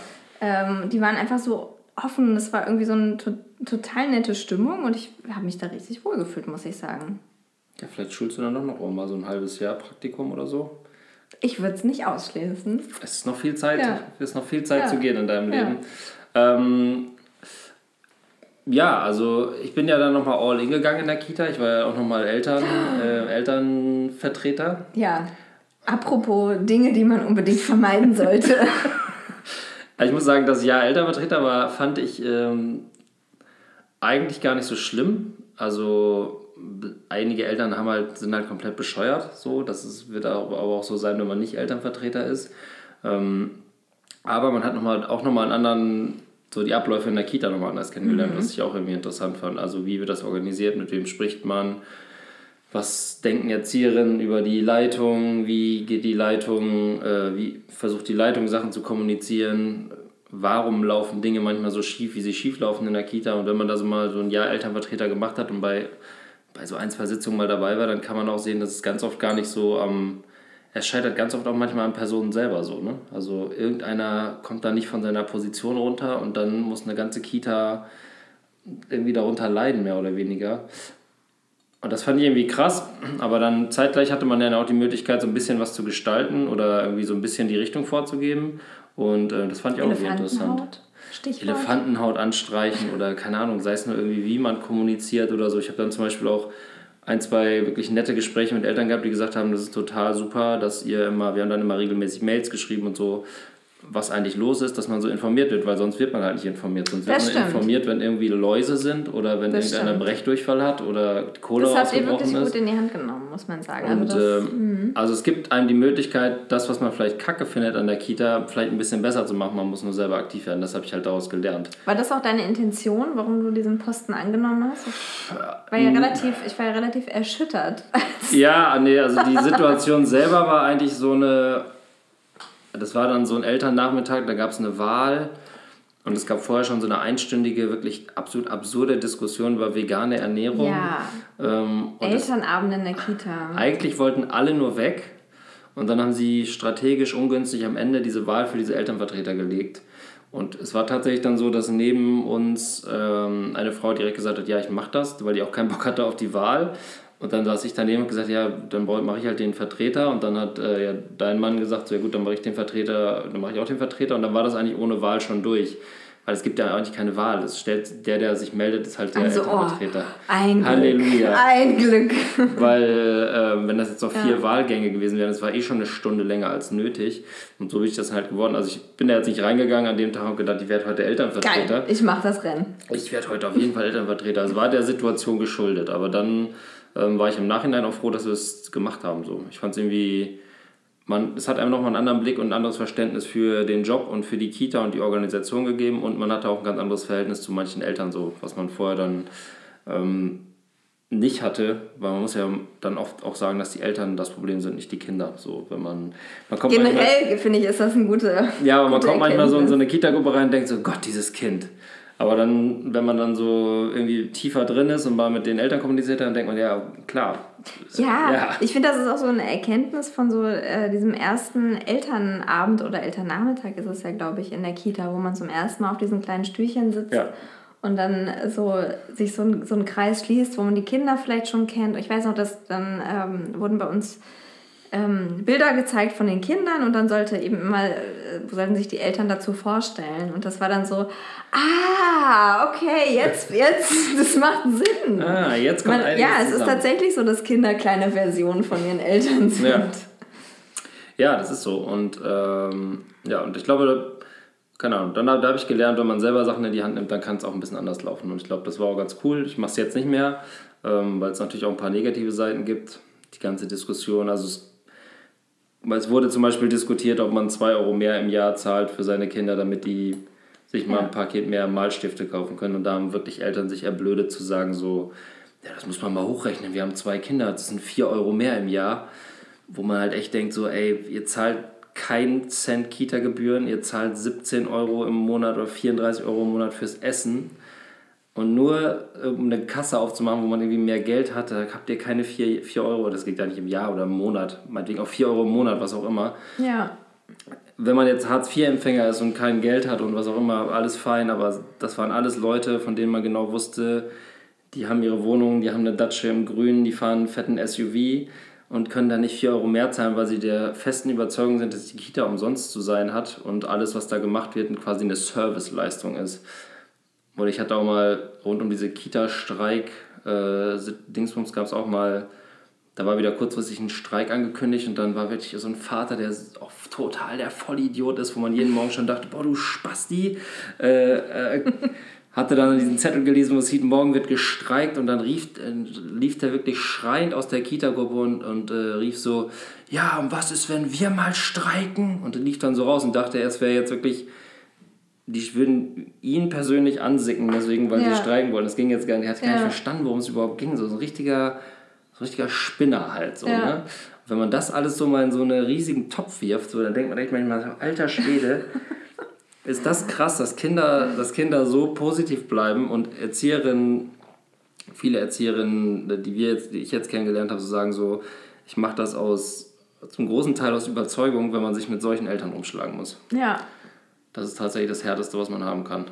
ähm, die waren einfach so offen, das war irgendwie so eine to total nette Stimmung und ich habe mich da richtig wohl gefühlt, muss ich sagen. Ja, vielleicht schulst du dann doch noch mal so ein halbes Jahr Praktikum oder so. Ich würde es nicht ausschließen. Es ist noch viel Zeit, Ja. es ist noch viel Zeit Ja. zu gehen in deinem Ja. Leben. Ähm, ja, also ich bin ja dann nochmal all in gegangen in der Kita. Ich war ja auch nochmal Eltern, äh, Elternvertreter. Ja, apropos Dinge, die man unbedingt vermeiden sollte. Also ich muss sagen, das Jahr Elternvertreter war, fand ich ähm, eigentlich gar nicht so schlimm. Also einige Eltern haben halt, sind halt komplett bescheuert. So. Das ist, wird aber auch so sein, wenn man nicht Elternvertreter ist. Ähm, aber man hat noch mal, auch nochmal einen anderen, so die Abläufe in der Kita nochmal anders kennengelernt, was ich auch irgendwie interessant fand. Also wie wird das organisiert, mit wem spricht man, was denken Erzieherinnen über die Leitung, wie geht die Leitung, äh, wie versucht die Leitung Sachen zu kommunizieren, warum laufen Dinge manchmal so schief, wie sie schief laufen in der Kita. Und wenn man da so mal so ein Jahr Elternvertreter gemacht hat und bei, bei so ein, zwei Sitzungen mal dabei war, dann kann man auch sehen, dass es ganz oft gar nicht so am es scheitert ganz oft auch manchmal an Personen selber so. Ne? Also irgendeiner kommt da nicht von seiner Position runter und dann muss eine ganze Kita irgendwie darunter leiden, mehr oder weniger. Und das fand ich irgendwie krass, aber dann zeitgleich hatte man dann auch die Möglichkeit, so ein bisschen was zu gestalten oder irgendwie so ein bisschen die Richtung vorzugeben. Und äh, das fand ich auch irgendwie interessant. Elefantenhaut, Stichwort. Elefantenhaut anstreichen oder keine Ahnung, sei es nur irgendwie, wie man kommuniziert oder so. Ich habe dann zum Beispiel auch ein, zwei wirklich nette Gespräche mit Eltern gehabt, die gesagt haben, das ist total super, dass ihr immer, wir haben dann immer regelmäßig Mails geschrieben und so, was eigentlich los ist, dass man so informiert wird, weil sonst wird man halt nicht informiert. Sonst wird Das man stimmt. informiert, wenn irgendwie Läuse sind oder wenn Das irgendeiner stimmt. Brechdurchfall hat oder die Kohle Das habt ihr wirklich ist. gut in die Hand genommen, muss man sagen. Und, also das, ähm, also es gibt einem die Möglichkeit, das, was man vielleicht kacke findet an der Kita, vielleicht ein bisschen besser zu machen. Man muss nur selber aktiv werden. Das habe ich halt daraus gelernt. war das auch deine Intention, warum du diesen Posten angenommen hast? Ich war ja relativ, ich war ja relativ erschüttert. Ja, nee, also die Situation selber war eigentlich so eine. Das war dann so ein Elternnachmittag, da gab es eine Wahl und es gab vorher schon so eine einstündige, wirklich absolut absurde Diskussion über vegane Ernährung. Ja. Ähm, Elternabend in der Kita. eigentlich wollten alle nur weg und dann haben sie strategisch ungünstig am Ende diese Wahl für diese Elternvertreter gelegt. Und es war tatsächlich dann so, dass neben uns ähm, eine Frau direkt gesagt hat, ja, ich mache das, weil die auch keinen Bock hatte auf die Wahl. Und dann saß ich daneben und gesagt, ja, dann mache ich halt den Vertreter. Und dann hat äh, ja, dein Mann gesagt, so, ja gut, dann mache ich den Vertreter, dann mache ich auch den Vertreter. Und dann war das eigentlich ohne Wahl schon durch. Weil es gibt ja eigentlich keine Wahl. Es stellt, der, der sich meldet, ist halt der Also, oh, Elternvertreter. ein Halleluja. Glück. Ein Glück. Weil, äh, wenn das jetzt noch vier Ja. Wahlgänge gewesen wären, das war eh schon eine Stunde länger als nötig. Und so bin ich das halt geworden. Also ich bin da jetzt nicht reingegangen an dem Tag und gedacht, ich werde heute Elternvertreter. Geil. Ich mach das Rennen. Ich werde heute auf jeden Fall Elternvertreter. Es war der Situation geschuldet. Aber dann ähm, war ich im Nachhinein auch froh, dass wir es gemacht haben. So. Ich fand es irgendwie, man, es hat einem nochmal einen anderen Blick und ein anderes Verständnis für den Job und für die Kita und die Organisation gegeben. Und man hatte auch ein ganz anderes Verhältnis zu manchen Eltern, so, was man vorher dann ähm, nicht hatte. Weil man muss ja dann oft auch sagen, dass die Eltern das Problem sind, nicht die Kinder. So, wenn man, man kommt manchmal- Generell finde ich, ist das ein guter. ja, aber man kommt manchmal so in so eine Kita-Gruppe rein und denkt so, Gott, dieses Kind. Aber dann, wenn man dann so irgendwie tiefer drin ist und mal mit den Eltern kommuniziert, dann denkt man, ja, klar. Ja, Ja. ich finde, das ist auch so eine Erkenntnis von so äh, diesem ersten Elternabend oder Elternnachmittag ist es ja, glaube ich, in der Kita, wo man zum ersten Mal auf diesen kleinen Stühlchen sitzt Ja. und dann so sich so ein, so ein Kreis schließt, wo man die Kinder vielleicht schon kennt. Ich weiß noch, dass dann ähm, wurden bei uns ähm, Bilder gezeigt von den Kindern und dann sollte eben immer, äh, sollten sich die Eltern dazu vorstellen. Und das war dann so, ah, okay, jetzt, jetzt, das macht Sinn. Ah, jetzt kommt Man, ja, es ist zusammen. tatsächlich so, dass Kinder kleine Versionen von ihren Eltern sind. Ja. Ja, das ist so. Und ähm, ja, und ich glaube, keine Ahnung, dann, da habe ich gelernt, wenn man selber Sachen in die Hand nimmt, dann kann es auch ein bisschen anders laufen. Und ich glaube, das war auch ganz cool. Ich mache es jetzt nicht mehr, ähm, weil es natürlich auch ein paar negative Seiten gibt. Die ganze Diskussion, also es, es wurde zum Beispiel diskutiert, ob man 2 Euro mehr im Jahr zahlt für seine Kinder, damit die sich mal Ja. ein Paket mehr Malstifte kaufen können. Und da haben wirklich Eltern sich erblödet zu sagen, so, ja, das muss man mal hochrechnen. Wir haben zwei Kinder, das sind 4 Euro mehr im Jahr wo man halt echt denkt, so, ey, ihr zahlt keinen Cent Kita-Gebühren, ihr zahlt 17 Euro im Monat oder 34 Euro im Monat fürs Essen. Und nur um eine Kasse aufzumachen, wo man irgendwie mehr Geld hat, da habt ihr keine 4, 4 Euro, das geht ja nicht im Jahr oder im Monat, meinetwegen auch 4 Euro im Monat, was auch immer. Ja. Wenn man jetzt Hartz-IV-Empfänger ist und kein Geld hat und was auch immer, alles fein, aber das waren alles Leute, von denen man genau wusste, die haben ihre Wohnung, die haben eine Datsche im Grün, die fahren einen fetten SUV und können da nicht 4 Euro mehr zahlen, weil sie der festen Überzeugung sind, dass die Kita umsonst zu sein hat und alles, was da gemacht wird, quasi eine Serviceleistung ist. Und ich hatte auch mal rund um diese Kita-Streik, äh, Dingsbums gab es auch mal, da war wieder kurzfristig ein Streik angekündigt und dann war wirklich so ein Vater, der auch total der Vollidiot ist, wo man jeden Morgen schon dachte, boah, du Spasti. Äh, äh, hatte dann diesen Zettel gelesen, wo es hieß, morgen wird gestreikt und dann rief, äh, lief der wirklich schreiend aus der Kita-Gruppe und, und äh, rief so, ja, und was ist, wenn wir mal streiken? Und lief dann so raus und dachte, es wäre jetzt wirklich, die würden ihn persönlich ansicken, deswegen, weil Ja. sie streiken wollen. Das ging jetzt gar nicht, er hat gar nicht Ja. verstanden, worum es überhaupt ging. So ein richtiger, so ein richtiger Spinner halt. So, Ja. ne? Wenn man das alles so mal in so einen riesigen Topf wirft, so, dann denkt man echt manchmal, so, alter Schwede, ist das krass, dass Kinder, dass Kinder so positiv bleiben und Erzieherinnen, viele Erzieherinnen, die wir jetzt, die ich jetzt kennengelernt habe, so sagen so, ich mache das aus zum großen Teil aus Überzeugung, wenn man sich mit solchen Eltern umschlagen muss. Ja. Das ist tatsächlich das Härteste, was man haben kann.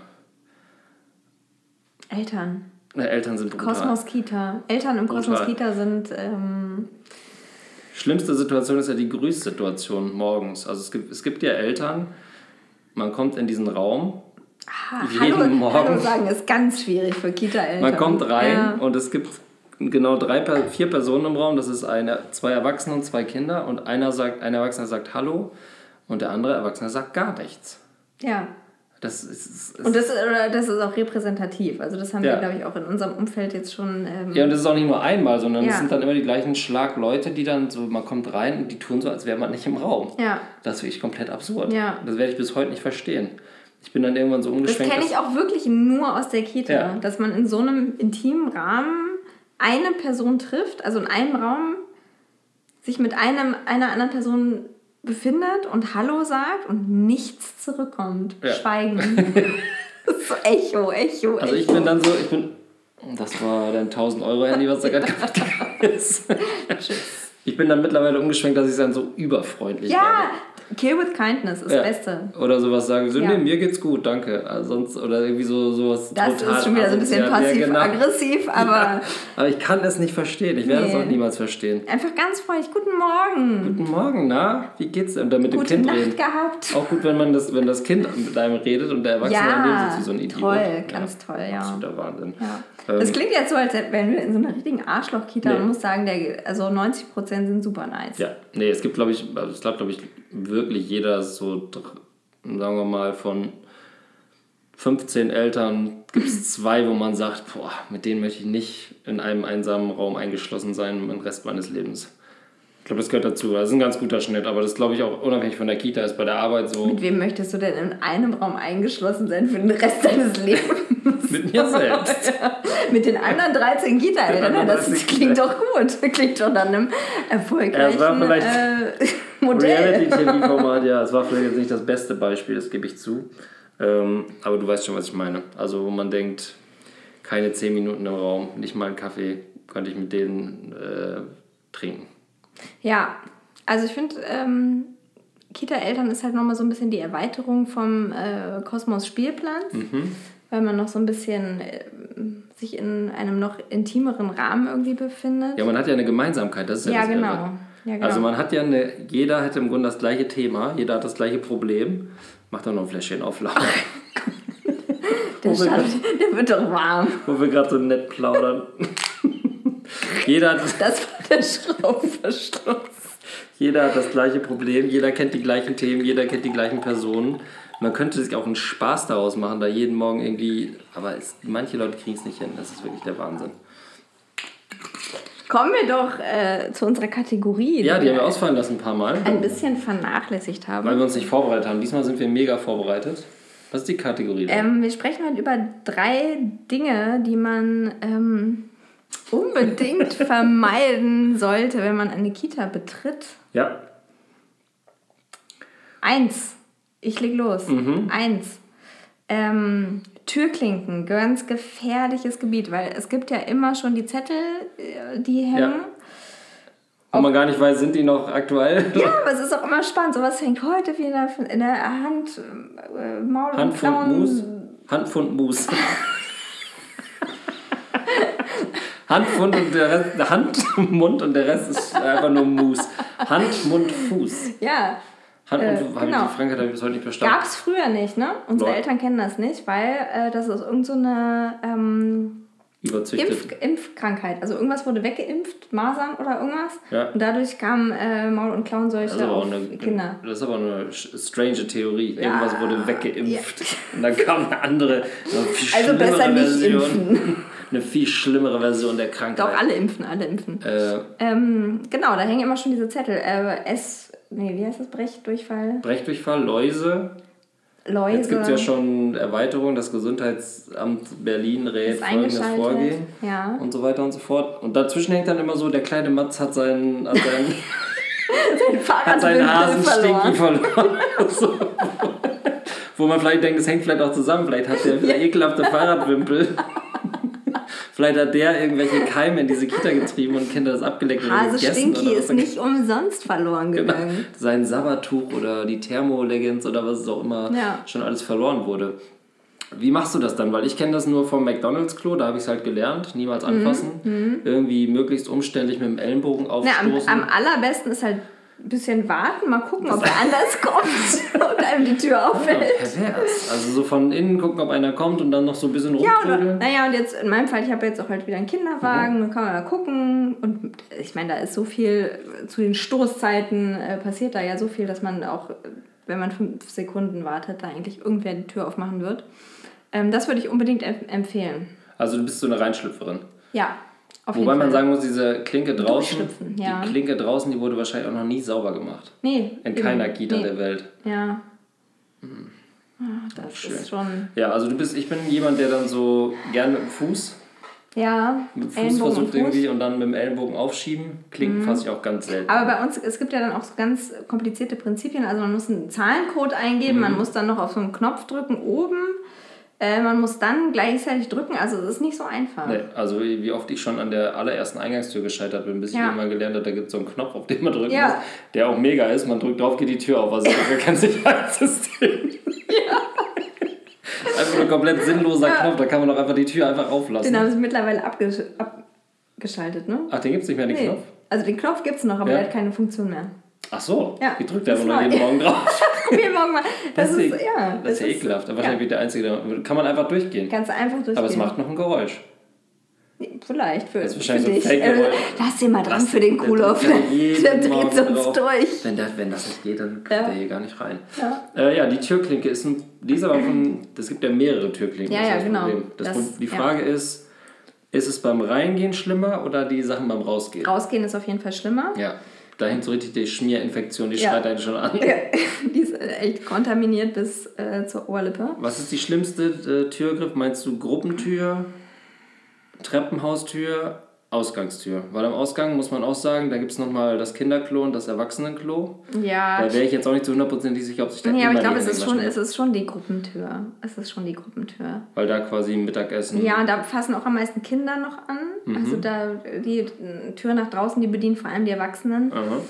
Eltern. Äh, Eltern sind brutal. Kosmos Kita. Eltern im Brutal. Kosmos Kita sind. Ähm, Schlimmste Situation ist ja die Grüßsituation morgens. Also es gibt, es gibt ja Eltern, man kommt in diesen Raum, ah, Jeden Hallo, Morgen. Hallo sagen ist ganz schwierig für Kita-Eltern. man kommt rein Ja. und es gibt genau drei, vier Personen im Raum. Das ist eine, zwei Erwachsene und zwei Kinder und einer sagt, ein Erwachsener sagt Hallo und der andere Erwachsene sagt gar nichts. Ja. Das ist, ist, Und das, oder das ist auch repräsentativ. Also das haben Ja. wir, glaube ich, auch in unserem Umfeld jetzt schon. Ähm, Ja, und das ist auch nicht nur einmal, sondern es Ja. sind dann immer die gleichen Schlag Leute, die dann so, man kommt rein und die tun so, als wäre man nicht im Raum. ja. Das ist wirklich komplett absurd. Ja. Das werde ich bis heute nicht verstehen. Ich bin dann irgendwann so Das umgeschwenkt. kenne ich auch wirklich nur aus der Kita, Ja. dass man in so einem intimen Rahmen eine Person trifft, also in einem Raum sich mit einem, einer anderen Person befindet und Hallo sagt und nichts zurückkommt. Ja. Schweigen. so Echo, Echo, Also ich Echo. bin dann so, ich bin. Das war dein 1000 Euro Handy, was da gerade gegangen ist. Ich bin dann mittlerweile umgeschwenkt, dass ich dann so überfreundlich ja, werde. Kill with kindness ist Ja. das Beste. Oder sowas sagen, so, Ja. nee, mir geht's gut, danke. Also sonst, oder irgendwie so sowas Das total ist schon wieder so ein bisschen. Ja, genau. passiv-aggressiv, aber Aber ich kann es nicht verstehen. Ich werde es Nee. auch niemals verstehen. einfach ganz freundlich. Guten Morgen. Guten Morgen, na? Wie geht's denn? Und dann mit dem Gute Kind Nacht reden. gehabt. Auch gut, wenn man das, wenn das Kind mit einem redet und der Erwachsene daneben Ja, sitzt wie so ein Idiot. toll, ganz toll, ja. Absoluter Wahnsinn. Ähm, Das klingt jetzt so, als wären wir in so einer richtigen Arschloch-Kita. Nee. Man muss sagen, der, also 90% sind super nice. Ja, nee, es gibt, glaube ich, also es glaube ich, wirklich jeder so, sagen wir mal, von 15 Eltern gibt es zwei, wo man sagt, boah, mit denen möchte ich nicht in einem einsamen Raum eingeschlossen sein den Rest meines Lebens. Ich glaube, das gehört dazu. Das ist ein ganz guter Schnitt, aber das glaube ich auch unabhängig von der Kita ist bei der Arbeit so Mit wem möchtest du denn in einem Raum eingeschlossen sein für den Rest deines Lebens? mit mir selbst. Mit den anderen 13 Kita-Eltern? Das 13 klingt doch gut. Klingt doch nach einem erfolgreichen Ja, es war vielleicht äh, Modell. Reality-TV-Format, ja, es war vielleicht jetzt nicht das beste Beispiel, das gebe ich zu. Ähm, aber du weißt schon, was ich meine. Also, wo man denkt, keine 10 Minuten im Raum, nicht mal einen Kaffee, könnte ich mit denen äh, trinken. Ja, also ich finde, ähm, Kita-Eltern ist halt nochmal so ein bisschen die Erweiterung vom äh, Kosmos Spielplatz, Mhm. weil man noch so ein bisschen äh, sich in einem noch intimeren Rahmen irgendwie befindet. Ja, man hat ja eine Gemeinsamkeit, das ist ja, Ja, genau. Irre. Ja, genau. Also man hat ja eine, jeder hat im Grunde das gleiche Thema, jeder hat das gleiche Problem. Mach doch noch ein Fläschchen aufladen, der, wo wir Stand, der wird doch warm. wo wir gerade so nett plaudern. jeder, hat, Das war der Schraubverschluss. jeder hat das gleiche Problem, jeder kennt die gleichen Themen, jeder kennt die gleichen Personen. Man könnte sich auch einen Spaß daraus machen, da jeden Morgen irgendwie, aber es, manche Leute kriegen es nicht hin, das ist wirklich der Wahnsinn. Kommen wir doch äh, zu unserer Kategorie, Ja, die haben wir ausfallen lassen ein paar Mal, ein bisschen vernachlässigt haben. weil wir uns nicht vorbereitet haben. Diesmal sind wir mega vorbereitet. Was ist die Kategorie? Ähm, wir sprechen heute über drei Dinge, die man ähm, unbedingt vermeiden sollte, wenn man eine Kita betritt. Ja, Eins, ich leg los. Mhm. Eins, ähm, Türklinken, ganz gefährliches Gebiet, weil es gibt ja immer schon die Zettel, äh, die hängen. Wo man gar nicht weiß, sind die noch aktuell? Ja, aber es ist auch immer spannend. Sowas hängt heute wieder in der Hand, äh, Maul und Handpfund. Mus. Handpfund Mus. Handpfund und der Rest, Hand, Mund und der Rest ist einfach nur Mus. Hand, Mund, Fuß. Ja, Hand, Äh, Mund, hab genau. die Frankheit habe ich bis heute nicht verstanden. Gab es früher nicht, ne? Unsere Lol. Eltern kennen das nicht, weil äh, das ist irgend so eine ähm. Impf Impfkrankheit. Also irgendwas wurde weggeimpft, Masern oder irgendwas. Ja. Und dadurch kamen äh, Maul- und Klauenseuche auf eine, Kinder. das ist aber eine strange Theorie. Ja. Irgendwas wurde weggeimpft. Und dann kam eine andere, eine viel Also schlimmere besser nicht Version. impfen. Eine viel schlimmere Version der Krankheit. Doch, alle impfen, alle impfen. Äh, Ähm, genau, da hängen immer schon diese Zettel. Äh, S, nee, wie heißt das? Brechdurchfall? Brechdurchfall, Läuse. Läuse. Jetzt gibt es ja schon Erweiterungen. Das Gesundheitsamt Berlin rät folgendes. Vorgehen. Ja. Und so weiter und so fort. Und dazwischen hängt dann immer so, der kleine Matz hat seinen, hat seinen, hat seinen Hasenstinky verloren. so. Wo man vielleicht denkt, es hängt vielleicht auch zusammen. Vielleicht hat der der ekelhafte Fahrradwimpel. vielleicht hat der irgendwelche Keime in diese Kita getrieben und Kinder das abgeleckt oder gegessen. Stinky oder ist nicht umsonst verloren Genau. gegangen. Sein Sabbertuch oder die Thermo-Leggings oder was es auch immer Ja. schon alles verloren wurde. Wie machst du das dann? Weil ich kenne das nur vom McDonalds-Klo, da habe ich es halt gelernt, niemals Mhm. anfassen. Irgendwie möglichst umständlich mit dem Ellenbogen Na, am, aufstoßen. am allerbesten ist halt ein bisschen warten, mal gucken, ob wer anders kommt und einem die Tür ja, auffällt. pervers. Also so von innen gucken, ob einer kommt und dann noch so ein bisschen Ja, rumtrödeln. naja, und jetzt in meinem Fall, ich habe jetzt auch halt wieder einen Kinderwagen, dann kann man mal gucken. Und ich meine, da ist so viel, zu den Stoßzeiten äh, passiert da ja so viel, dass man auch, wenn man fünf Sekunden wartet, da eigentlich irgendwer die Tür aufmachen wird. Ähm, das würde ich unbedingt em empfehlen. Also du bist so eine Reinschlüpferin. Ja, auf Wobei man sagen muss, diese Klinke draußen, ja. die Klinke draußen, die wurde wahrscheinlich auch noch nie sauber gemacht. nee, In keiner Kita nee. der Welt. Ja. Ah, Das schön. ist schon. Ja, also du bist, ich bin jemand, der dann so gern mit dem Fuß Ja, mit dem Fuß Ellenbogen versucht Fuß. Mhm. irgendwie und dann mit dem Ellenbogen aufschieben. Klingt fasse ich auch ganz selten. Aber bei uns, es gibt ja dann auch so ganz komplizierte Prinzipien. Also man muss einen Zahlencode eingeben, Mhm. man muss dann noch auf so einen Knopf drücken oben. Äh, man muss dann gleichzeitig drücken, also es ist nicht so einfach. Nee, also wie wie oft ich schon an der allerersten Eingangstür gescheitert bin, bis ich Ja. irgendwann gelernt habe, da gibt es so einen Knopf, auf den man drücken Ja. muss, der auch mega ist. Man drückt drauf, geht die Tür auf. Also dafür kein Sicherheitssystem. Einfach nur komplett sinnloser Ja. Knopf, da kann man doch einfach die Tür einfach Den auflassen. haben sie mittlerweile abgesch abgeschaltet, ne? Ach, den gibt es nicht mehr, den Nee. Knopf? Also den Knopf gibt es noch, aber Ja. der hat keine Funktion mehr. Ach so, Ja. die drückt Das einfach nur ist jeden. Morgen drauf. Probier morgen mal. Das, Das, ist, ist, ja, das ist ja ekelhaft. Aber wahrscheinlich ja. der Einzige, der, kann man einfach durchgehen. Du einfach durchgehen. Aber es macht noch ein Geräusch. Vielleicht für, Das ist für wahrscheinlich so ein dich. Äh, lass den mal dran Lass- für den der ja jeden Der dreht Morgen sonst drauf. durch. Wenn, das, wenn das nicht geht, dann kommt Ja. der hier gar nicht rein. Ja. Äh, ja, die Türklinke ist ein. Die ist aber von. Es gibt ja mehrere Türklinken. Ja, das ja, das genau. Problem. Das, Das- die ja. Frage ist: Ist es beim Reingehen schlimmer oder die Sachen beim Rausgehen? Rausgehen ist auf jeden Fall schlimmer. Ja, dahin so richtig die Schmierinfektion, die Ja. schreit einen schon an. Ja, die ist echt kontaminiert bis äh, zur Oberlippe. Was ist die schlimmste äh, Türgriff? Meinst du Gruppentür, Treppenhaustür, Ausgangstür? Weil am Ausgang muss man auch sagen, da gibt es nochmal das Kinderklo und das Erwachsenenklo. Ja, Da wäre ich jetzt auch nicht so hundertprozentig sicher, ob sich da nee, aber ich glaube, es ist, schon, es ist schon die Gruppentür. Es ist schon die Gruppentür. Weil da quasi Mittagessen. Ja, und da fassen auch am meisten Kinder noch an. Mhm. Also da die äh, Tür nach draußen, die bedienen vor allem die Erwachsenen. Aha.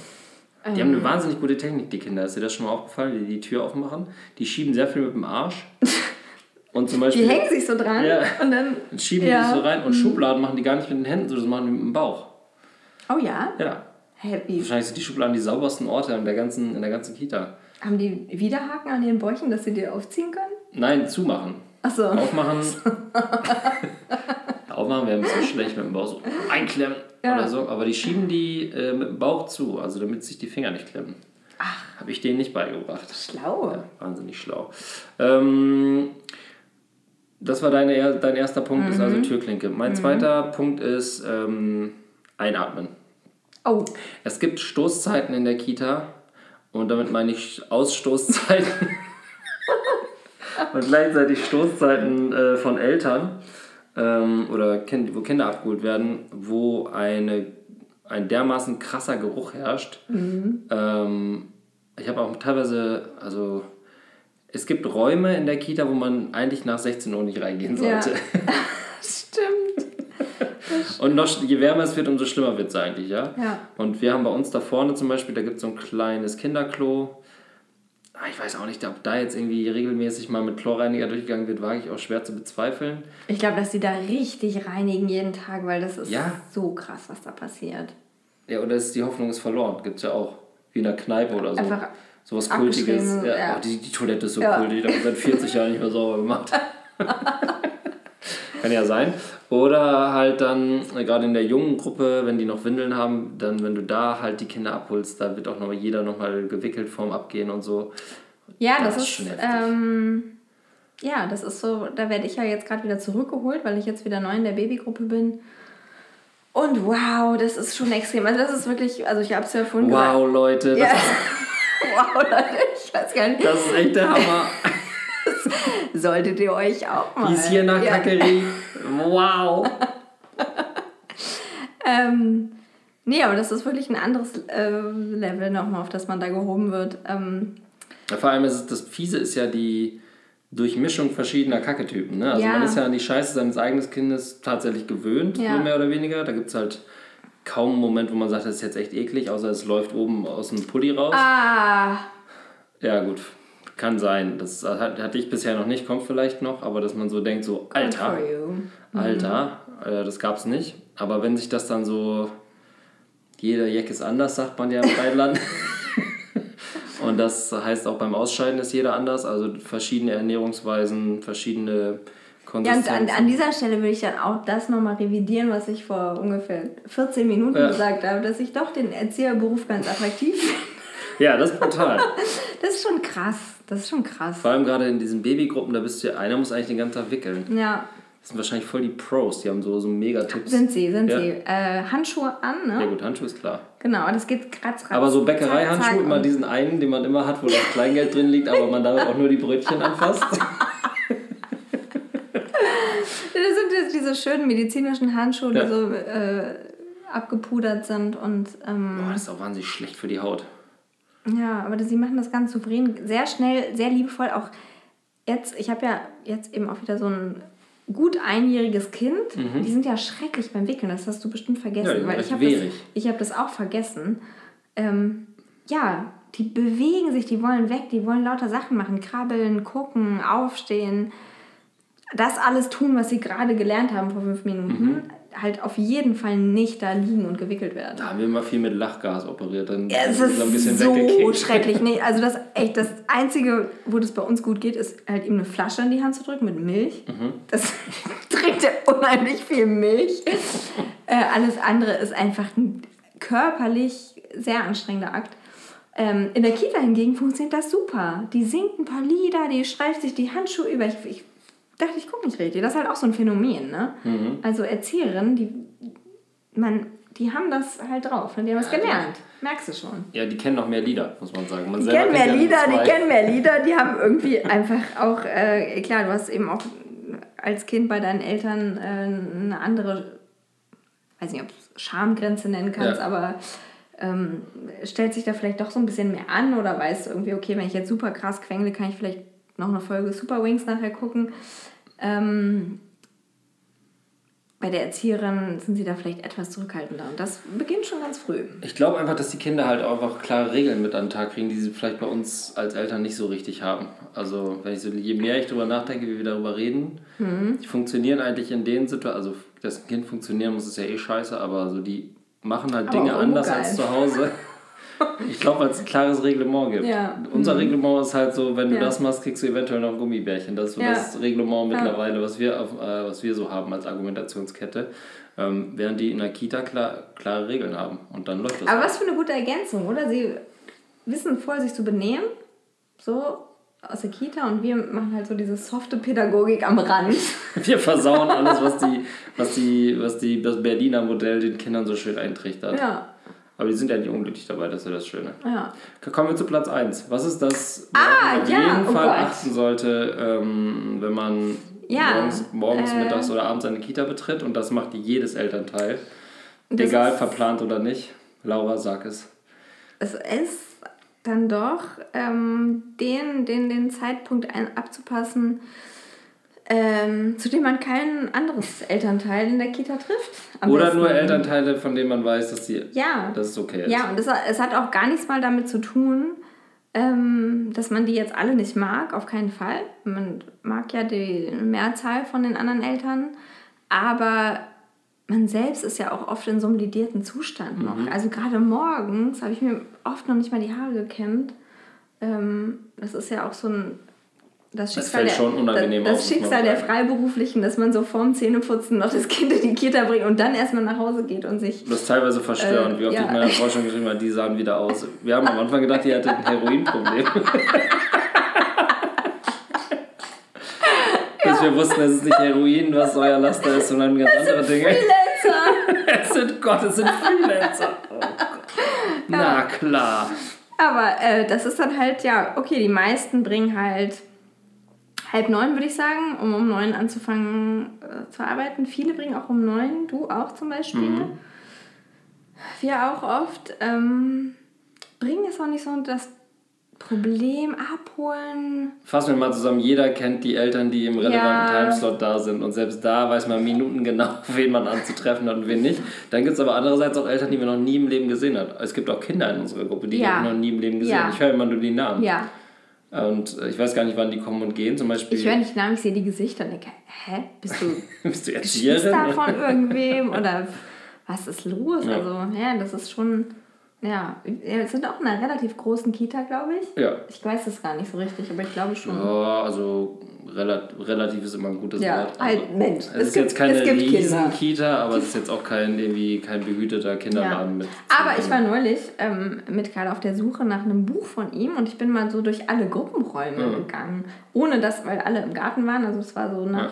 Die haben eine wahnsinnig gute Technik, die Kinder. Ist dir das schon mal aufgefallen, die die Tür aufmachen? Die schieben sehr viel mit dem Arsch. Und zum Die Beispiel hängen sich so dran Ja. und dann. schieben Ja. Mhm. die so rein und Schubladen machen die gar nicht mit den Händen, sondern das machen die mit dem Bauch. Oh ja? Ja. Happy. Wahrscheinlich sind die Schubladen die saubersten Orte in der ganzen, in der ganzen Kita. Haben die Widerhaken an ihren Bäuchen, dass sie die aufziehen können? Nein, zumachen. Achso. Aufmachen. Aufmachen wäre ein bisschen schlecht mit dem Bauch so einklemmen Ja. oder so. Aber die schieben die äh, mit dem Bauch zu, also damit sich die Finger nicht klemmen. Ach. Habe ich denen nicht beigebracht. Schlau. Ja, wahnsinnig schlau. Ähm, das war deine, dein erster Punkt, ist Mhm. also Türklinke. Mein zweiter Punkt ist ähm, Einatmen. Oh, Es gibt Stoßzeiten in der Kita und damit meine ich Ausstoßzeiten und gleichzeitig Stoßzeiten äh, von Eltern ähm, oder kind, wo Kinder abgeholt werden, wo eine, ein dermaßen krasser Geruch herrscht. Ähm, ich habe auch teilweise, also es gibt Räume in der Kita, wo man eigentlich nach 16 Uhr nicht reingehen Ja. sollte. stimmt. Und noch, je wärmer es wird, umso schlimmer wird es eigentlich, ja? Ja. Und wir haben bei uns da vorne zum Beispiel, da gibt es so ein kleines Kinderklo. Ah, Ich weiß auch nicht, ob da jetzt irgendwie regelmäßig mal mit Chlorreiniger durchgegangen wird, wage ich auch schwer zu bezweifeln. Ich glaube, dass die da richtig reinigen jeden Tag, weil das ist Ja. so krass, was da passiert. Ja, oder ist die Hoffnung ist verloren, gibt es ja auch. Wie in der Kneipe oder so. Einfach Sowas Kultiges. Ja, ja. Oh, die, die Toilette ist so Ja. kultig, die haben seit 40 Jahren nicht mehr sauber gemacht. Kann ja sein. Oder halt dann, äh, gerade in der jungen Gruppe, wenn die noch Windeln haben, dann, wenn du da halt die Kinder abholst, da wird auch noch jeder nochmal gewickelt vorm Abgehen und so. Ja, Das das, ist ist. ähm, ja, das ist so. Da werde ich ja jetzt gerade wieder zurückgeholt, weil ich jetzt wieder neu in der Babygruppe bin. Und wow, das ist schon extrem. Also, das ist wirklich. Also, ich habe es ja vorhin Wow, Leute, das, gesagt. Ja. Wow, Leute, ich weiß gar nicht. das ist echt der Hammer. Solltet ihr euch auch mal. Die ist hier nach ja. Kacke riecht. Wow. Ähm, nee, aber das ist wirklich ein anderes äh, Level nochmal, auf das man da gehoben wird. Ähm, Ja, Vor allem ist es, das Fiese ist ja die Durchmischung verschiedener Kacketypen. Ne? Also Ja. man ist ja an die Scheiße seines eigenen Kindes tatsächlich gewöhnt, Ja. mehr oder weniger. Da gibt es halt kaum einen Moment, wo man sagt, das ist jetzt echt eklig, außer es läuft oben aus dem Pulli raus. ah, Ja gut, kann sein. Das hat- hatte ich bisher noch nicht, kommt vielleicht noch, aber dass man so denkt, so Alter. Alter, äh, das gab's nicht. Aber wenn sich das dann so, jeder Jack ist anders, sagt man ja im Rheinland. Und das heißt auch beim Ausscheiden ist jeder anders, also verschiedene Ernährungsweisen, verschiedene Ja, und an, an dieser Stelle würde ich dann auch das nochmal revidieren, was ich vor ungefähr 14 Minuten Ja. gesagt habe, dass ich doch den Erzieherberuf ganz attraktiv finde. ja, das ist brutal. Das ist schon krass. Das ist schon krass. Vor allem gerade in diesen Babygruppen, da bist du ja, einer muss eigentlich den ganzen Tag wickeln. Ja, Das sind wahrscheinlich voll die Pros, die haben so, so Mega-Tipps. sind sie, sind Ja. sie. Äh, Handschuhe an, ne? Ja gut, Handschuh ist klar. Genau, das geht kratz, kratz. Aber so Bäckereihandschuhe, immer diesen einen, den man immer hat, wo das Kleingeld drin liegt, aber man damit auch nur die Brötchen anfasst. Das sind jetzt diese schönen medizinischen Handschuhe, Ja. die so äh, abgepudert sind und ähm, Boah, das ist auch wahnsinnig schlecht für die Haut. ja, aber sie machen das ganz souverän, sehr schnell, sehr liebevoll, auch jetzt, ich habe ja jetzt eben auch wieder so ein gut einjähriges Kind. Mhm. Die sind ja schrecklich beim Wickeln, das hast du bestimmt Ja, vergessen. sind weil ich habe das, ich hab das auch vergessen. Ähm, ja, die bewegen sich, die wollen weg, die wollen lauter Sachen machen, krabbeln, gucken, aufstehen. Das alles tun, was sie gerade gelernt haben vor fünf Minuten. Mhm. Halt auf jeden Fall nicht da liegen und gewickelt werden. Da haben wir immer viel mit Lachgas operiert. Dann Ja, es ist er ist so weggekickt. schrecklich. Nee, also das echt das Einzige, wo das bei uns gut geht, ist halt ihm eine Flasche in die Hand zu drücken mit Milch. Mhm. Das trinkt er unheimlich viel Milch. äh, alles andere ist einfach ein körperlich sehr anstrengender Akt. Ähm, in der Kita hingegen funktioniert das super. Die singt ein paar Lieder, die streift sich die Handschuhe über. Ich, ich dachte, ich gucke nicht richtig. Das ist halt auch so ein Phänomen. Ne? Mhm. Also Erzieherinnen, die, man, die haben das halt drauf. Ne? Die haben das gelernt. Merkst du schon. Ja, die kennen noch mehr Lieder, muss man sagen. Man Die kennen mehr ja Lieder, die kennen mehr Lieder, die haben irgendwie einfach auch, äh, klar, du hast eben auch als Kind bei deinen Eltern äh, eine andere, weiß nicht, ob du es Schamgrenze nennen kannst, Ja. aber ähm, stellt sich da vielleicht doch so ein bisschen mehr an oder weißt irgendwie, okay, wenn ich jetzt super krass quengle, kann ich vielleicht noch eine Folge Super Wings nachher gucken. Ähm, bei der Erzieherin sind sie da vielleicht etwas zurückhaltender und das beginnt schon ganz früh. Ich glaube einfach, dass die Kinder halt auch einfach klare Regeln mit an den Tag kriegen, die sie vielleicht bei uns als Eltern nicht so richtig haben. Also, wenn ich so, je mehr ich darüber nachdenke, wie wir darüber reden, Mhm. die funktionieren eigentlich in den Situationen, also, dass ein Kind funktionieren muss, ist ja eh scheiße, aber so die machen halt Aber Dinge anders ungeil. als zu Hause. Ich glaube, weil es ein klares Reglement gibt. Ja. Mhm. Unser Reglement ist halt so, wenn du Ja. das machst, kriegst du eventuell noch ein Gummibärchen. Das ist so Ja. das Reglement mittlerweile, was, wir auf, äh, was wir so haben als Argumentationskette. Ähm, während die in der Kita klar, klare Regeln haben. Und dann läuft das. Aber was für eine gute Ergänzung, oder? Sie wissen vorher, sich zu benehmen, so aus der Kita und wir machen halt so diese softe Pädagogik am Rand. Wir versauen alles, was die, was die, was die, das Berliner Modell den Kindern so schön eintrichtert. Ja, Aber die sind ja nicht unglücklich dabei, das ist ja das Schöne. ja. Kommen wir zu Platz 1. Was ist das, Ah, worauf man auf ja, jeden oh Fall Gott. achten sollte, ähm, wenn man Ja, morgens, morgens äh, mittags oder abends eine Kita betritt? Und das macht jedes Elternteil. Egal, verplant oder nicht. Laura, sag es. Es ist dann doch ähm, den, den, den Zeitpunkt ein, abzupassen, ähm, zu dem man kein anderes Elternteil in der Kita trifft. Oder besten. nur Elternteile, von denen man weiß, dass sie. Ja. Das ist okay. Ist. Ja, und es, es hat auch gar nichts mal damit zu tun, ähm, dass man die jetzt alle nicht mag, auf keinen Fall. Man mag ja die Mehrzahl von den anderen Eltern, aber man selbst ist ja auch oft in so einem lidierten Zustand noch. Mhm. Also gerade morgens habe ich mir oft noch nicht mal die Haare gekämmt. Ähm, das ist ja auch so ein das Das Schicksal, fällt schon unangenehm das, auf, das man Schicksal der. Freiberuflichen, dass man so vorm Zähneputzen noch das Kind in die Kita bringt und dann erstmal nach Hause geht und sich Das ist teilweise verstörend, Äh, wie oft ja. ich meiner Frau schon geschrieben habe, die sahen wieder aus. Wir haben am Anfang gedacht, die hatte ein Heroinproblem. Bis wir wussten, es ist nicht Heroin, was euer Laster ist, sondern ganz andere Dinge. Freelancer. Es sind Gott, es sind Freelancer. Oh Gott. Na klar. Aber äh, das ist dann halt, ja, okay, die meisten bringen halt halb neun, würde ich sagen, um um neun anzufangen äh, zu arbeiten. Viele bringen auch um neun, du auch zum Beispiel. Mhm. Wir auch oft. Ähm, bringen es auch nicht so das Problem abholen. Fassen wir mal zusammen, jeder kennt die Eltern, die im relevanten Ja. Timeslot da sind und selbst da weiß man Minuten genau, wen man anzutreffen hat und wen nicht. Dann gibt es aber andererseits auch Eltern, die man noch nie im Leben gesehen hat. Es gibt auch Kinder in unserer Gruppe, die Ja. ich noch nie im Leben gesehen Ja. Ich höre immer nur die Namen. Ja, Und äh, ich weiß gar nicht, wann die kommen und gehen. Zum Beispiel, ich höre nicht Namen, ich sehe die Gesichter und denke, hä, bist du bist du Erzieherin? von irgendwem oder was ist los? Ja. Also, ja, das ist schon, ja, wir sind auch in einer relativ großen Kita, glaube ich. Ja. Ich weiß es gar nicht so richtig, aber ich glaube schon. Ja, also rela relativ ist immer ein gutes Ja, Wort. halt, also, Mensch, Es, es ist gibt- jetzt keine. Riesen-Kita, aber es ist jetzt auch kein, irgendwie, kein behüteter Kinderladen mit. Aber ich war neulich ähm, mit Karl auf der Suche nach einem Buch von ihm und ich bin mal so durch alle Gruppenräume Mhm. gegangen. Ohne das, weil alle im Garten waren. Also es war so nach.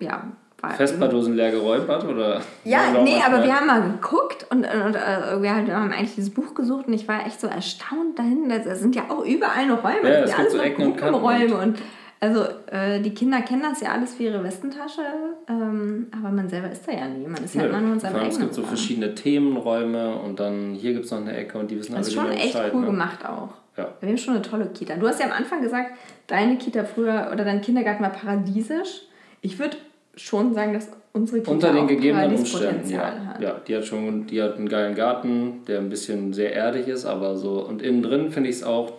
Ja. war Festbardosen leer geräumt hat? Oder Ja, nee, aber wir haben mal geguckt und, und äh, wir haben eigentlich dieses Buch gesucht und ich war echt so erstaunt dahin. Da sind ja auch überall noch Räume. Ja, es gibt ja so Ecken und Kanten Gruppenräume und Also äh, die Kinder kennen das ja alles für ihre Westentasche, ähm, aber man selber ist da ja nie. Man ist ja immer nur in seinem allem, es eigenen gibt so verschiedene Themenräume und dann hier gibt es noch eine Ecke und die wissen alle Das ist schon echt cool ne? gemacht auch. Ja. Wir haben schon eine tolle Kita. Du hast ja am Anfang gesagt, deine Kita früher oder dein Kindergarten war paradiesisch. Ich würde schon sagen, dass unsere Kita Unter den auch gegebenen Umständen, ja. Hat. ja. Die hat schon, die hat einen geilen Garten, der ein bisschen sehr erdig ist, aber so. Und innen drin finde ich es auch,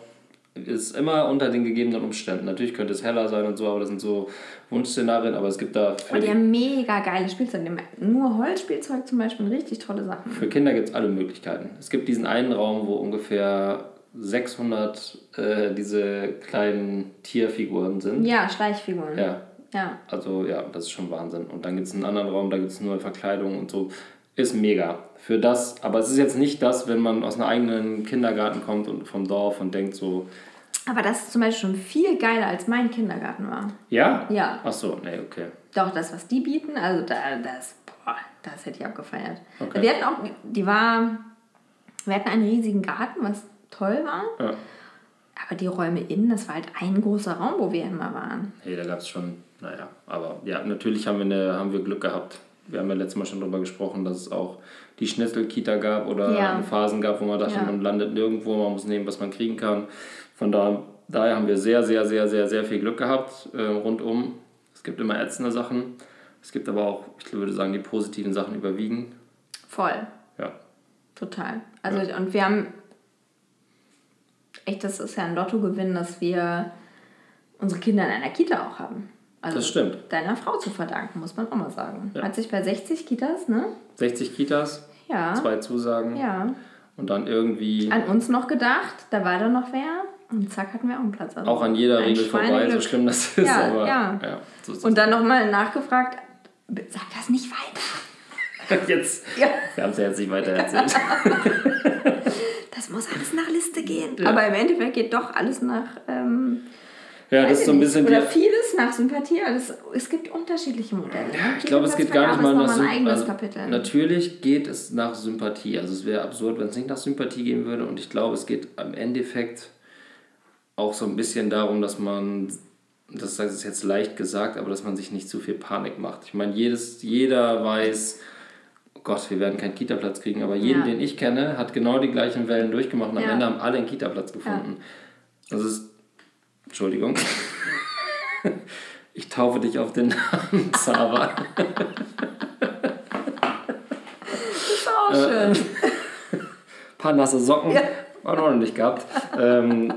ist immer unter den gegebenen Umständen. Natürlich könnte es heller sein und so, aber das sind so Wunschszenarien, aber es gibt da Und die die, haben mega geile Spielzeug. Die haben nur Holzspielzeug zum Beispiel, richtig tolle Sachen. für Kinder gibt es alle Möglichkeiten. Es gibt diesen einen Raum, wo ungefähr 600 äh, diese kleinen Tierfiguren sind. Ja, Schleichfiguren. Ja, ja. Also ja, das ist schon Wahnsinn. Und dann gibt es einen anderen Raum, da gibt es nur Verkleidung und so. Ist mega. Für das, aber es ist jetzt nicht das, wenn man aus einem eigenen Kindergarten kommt und vom Dorf und denkt so, Aber das ist zum Beispiel schon viel geiler, als mein Kindergarten war. ja? Ja. Ach so, nee, okay. Doch, das, was die bieten, also da, das, boah, das hätte ich abgefeiert. Okay. Wir hatten auch, die war, wir hatten einen riesigen Garten, was toll war. Ja. Aber die Räume innen, das war halt ein großer Raum, wo wir immer waren. Hey, da gab es schon, naja, aber ja, natürlich haben wir, eine, haben wir Glück gehabt. Wir haben ja letztes Mal schon darüber gesprochen, dass es auch die Schnitzelkita gab oder Ja. Phasen gab, wo man dachte, Ja. man landet nirgendwo, man muss nehmen, was man kriegen kann. Von da, daher haben wir sehr, sehr, sehr, sehr, sehr viel Glück gehabt äh, rundum. Es gibt immer ätzende Sachen. Es gibt aber auch, ich würde sagen, die positiven Sachen überwiegen. Voll, Ja. total. Also, und wir haben, echt, das ist ja ein Lottogewinn, dass wir unsere Kinder in einer Kita auch haben. Also Das stimmt. deiner Frau zu verdanken, muss man auch mal sagen. Ja. Hat sich bei 60 Kitas, ne? 60 Kitas, Ja. zwei Zusagen Ja. und dann irgendwie An uns noch gedacht, da war dann noch wer und zack hatten wir auch einen Platz. Also auch an jeder Regel vorbei, so Schweineglück. schlimm das ist. Ja, aber ja. so ist Und dann nochmal nachgefragt, sag das nicht weiter. jetzt, Ja. wir haben es ja jetzt nicht weiter erzählt. Das muss alles nach Liste gehen. Aber im Endeffekt geht doch alles nach. Ähm, Ja, das ist so ein bisschen nicht. Oder vieles nach Sympathie. Also es, es gibt unterschiedliche Modelle. ne? Ich glaube, es geht gar nicht mal nach Sympathie. Also, natürlich geht es nach Sympathie. Also es wäre absurd, wenn es nicht nach Sympathie gehen würde. Und ich glaube, es geht am Endeffekt auch so ein bisschen darum, dass man, das ist jetzt leicht gesagt, aber dass man sich nicht zu viel Panik macht. Ich meine, jedes, jeder weiß, oh Gott, wir werden keinen Kita-Platz kriegen, aber jeden, Ja. den ich kenne, hat genau die gleichen Wellen durchgemacht und am Ja. Ende haben alle einen Kita-Platz gefunden. Das ist, Entschuldigung. Ich taufe dich auf den Namen Zara. Das ist auch schön. paar nasse Socken. Ja. Auch noch nicht gehabt. Ähm,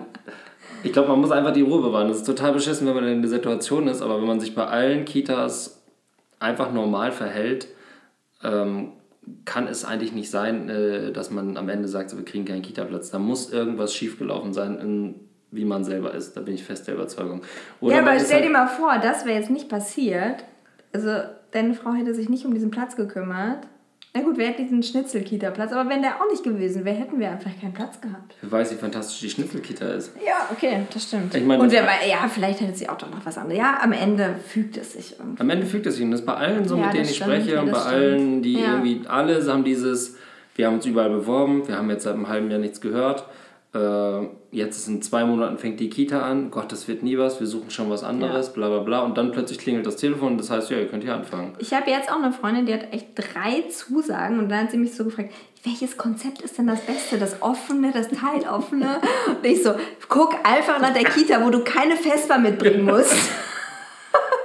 ich glaube, man muss einfach die Ruhe bewahren. Das ist total beschissen, wenn man in der Situation ist, aber wenn man sich bei allen Kitas einfach normal verhält, ähm, kann es eigentlich nicht sein, äh, dass man am Ende sagt, so, wir kriegen keinen Kita-Platz. Da muss irgendwas schiefgelaufen sein, in, wie man selber ist. Da bin ich fest der Überzeugung. Oder ja, aber stell halt- dir mal vor, das wäre jetzt nicht passiert. Also, deine Frau hätte sich nicht um diesen Platz gekümmert. Na gut, wir hätten diesen Schnitzel-Kita-Platz, aber wenn der auch nicht gewesen wäre, hätten wir einfach keinen Platz gehabt. Wer weiß, wie fantastisch die Schnitzelkita ist. Ja, okay, das stimmt. Ich meine, Und wer weiß, ja, vielleicht hätte sie auch doch noch was anderes. Ja, am Ende fügt es sich irgendwie. Am Ende fügt es sich. Und das ist bei allen so, Ja, mit denen ich stimmt, spreche ja, und bei das allen, die stimmt. Ja. irgendwie, alle haben dieses, wir haben uns überall beworben, wir haben jetzt seit einem halben Jahr nichts gehört. Äh, jetzt ist in zwei Monaten fängt die Kita an, Gott, das wird nie was, wir suchen schon was anderes, bla bla bla. Und dann plötzlich klingelt das Telefon und das heißt, ja, ihr könnt hier anfangen. Ich habe jetzt auch eine Freundin, die hat echt drei Zusagen und dann hat sie mich so gefragt, welches Konzept ist denn das Beste? Das offene, das teiloffene? Und ich so, guck einfach nach der Kita, wo du keine Vespa mitbringen musst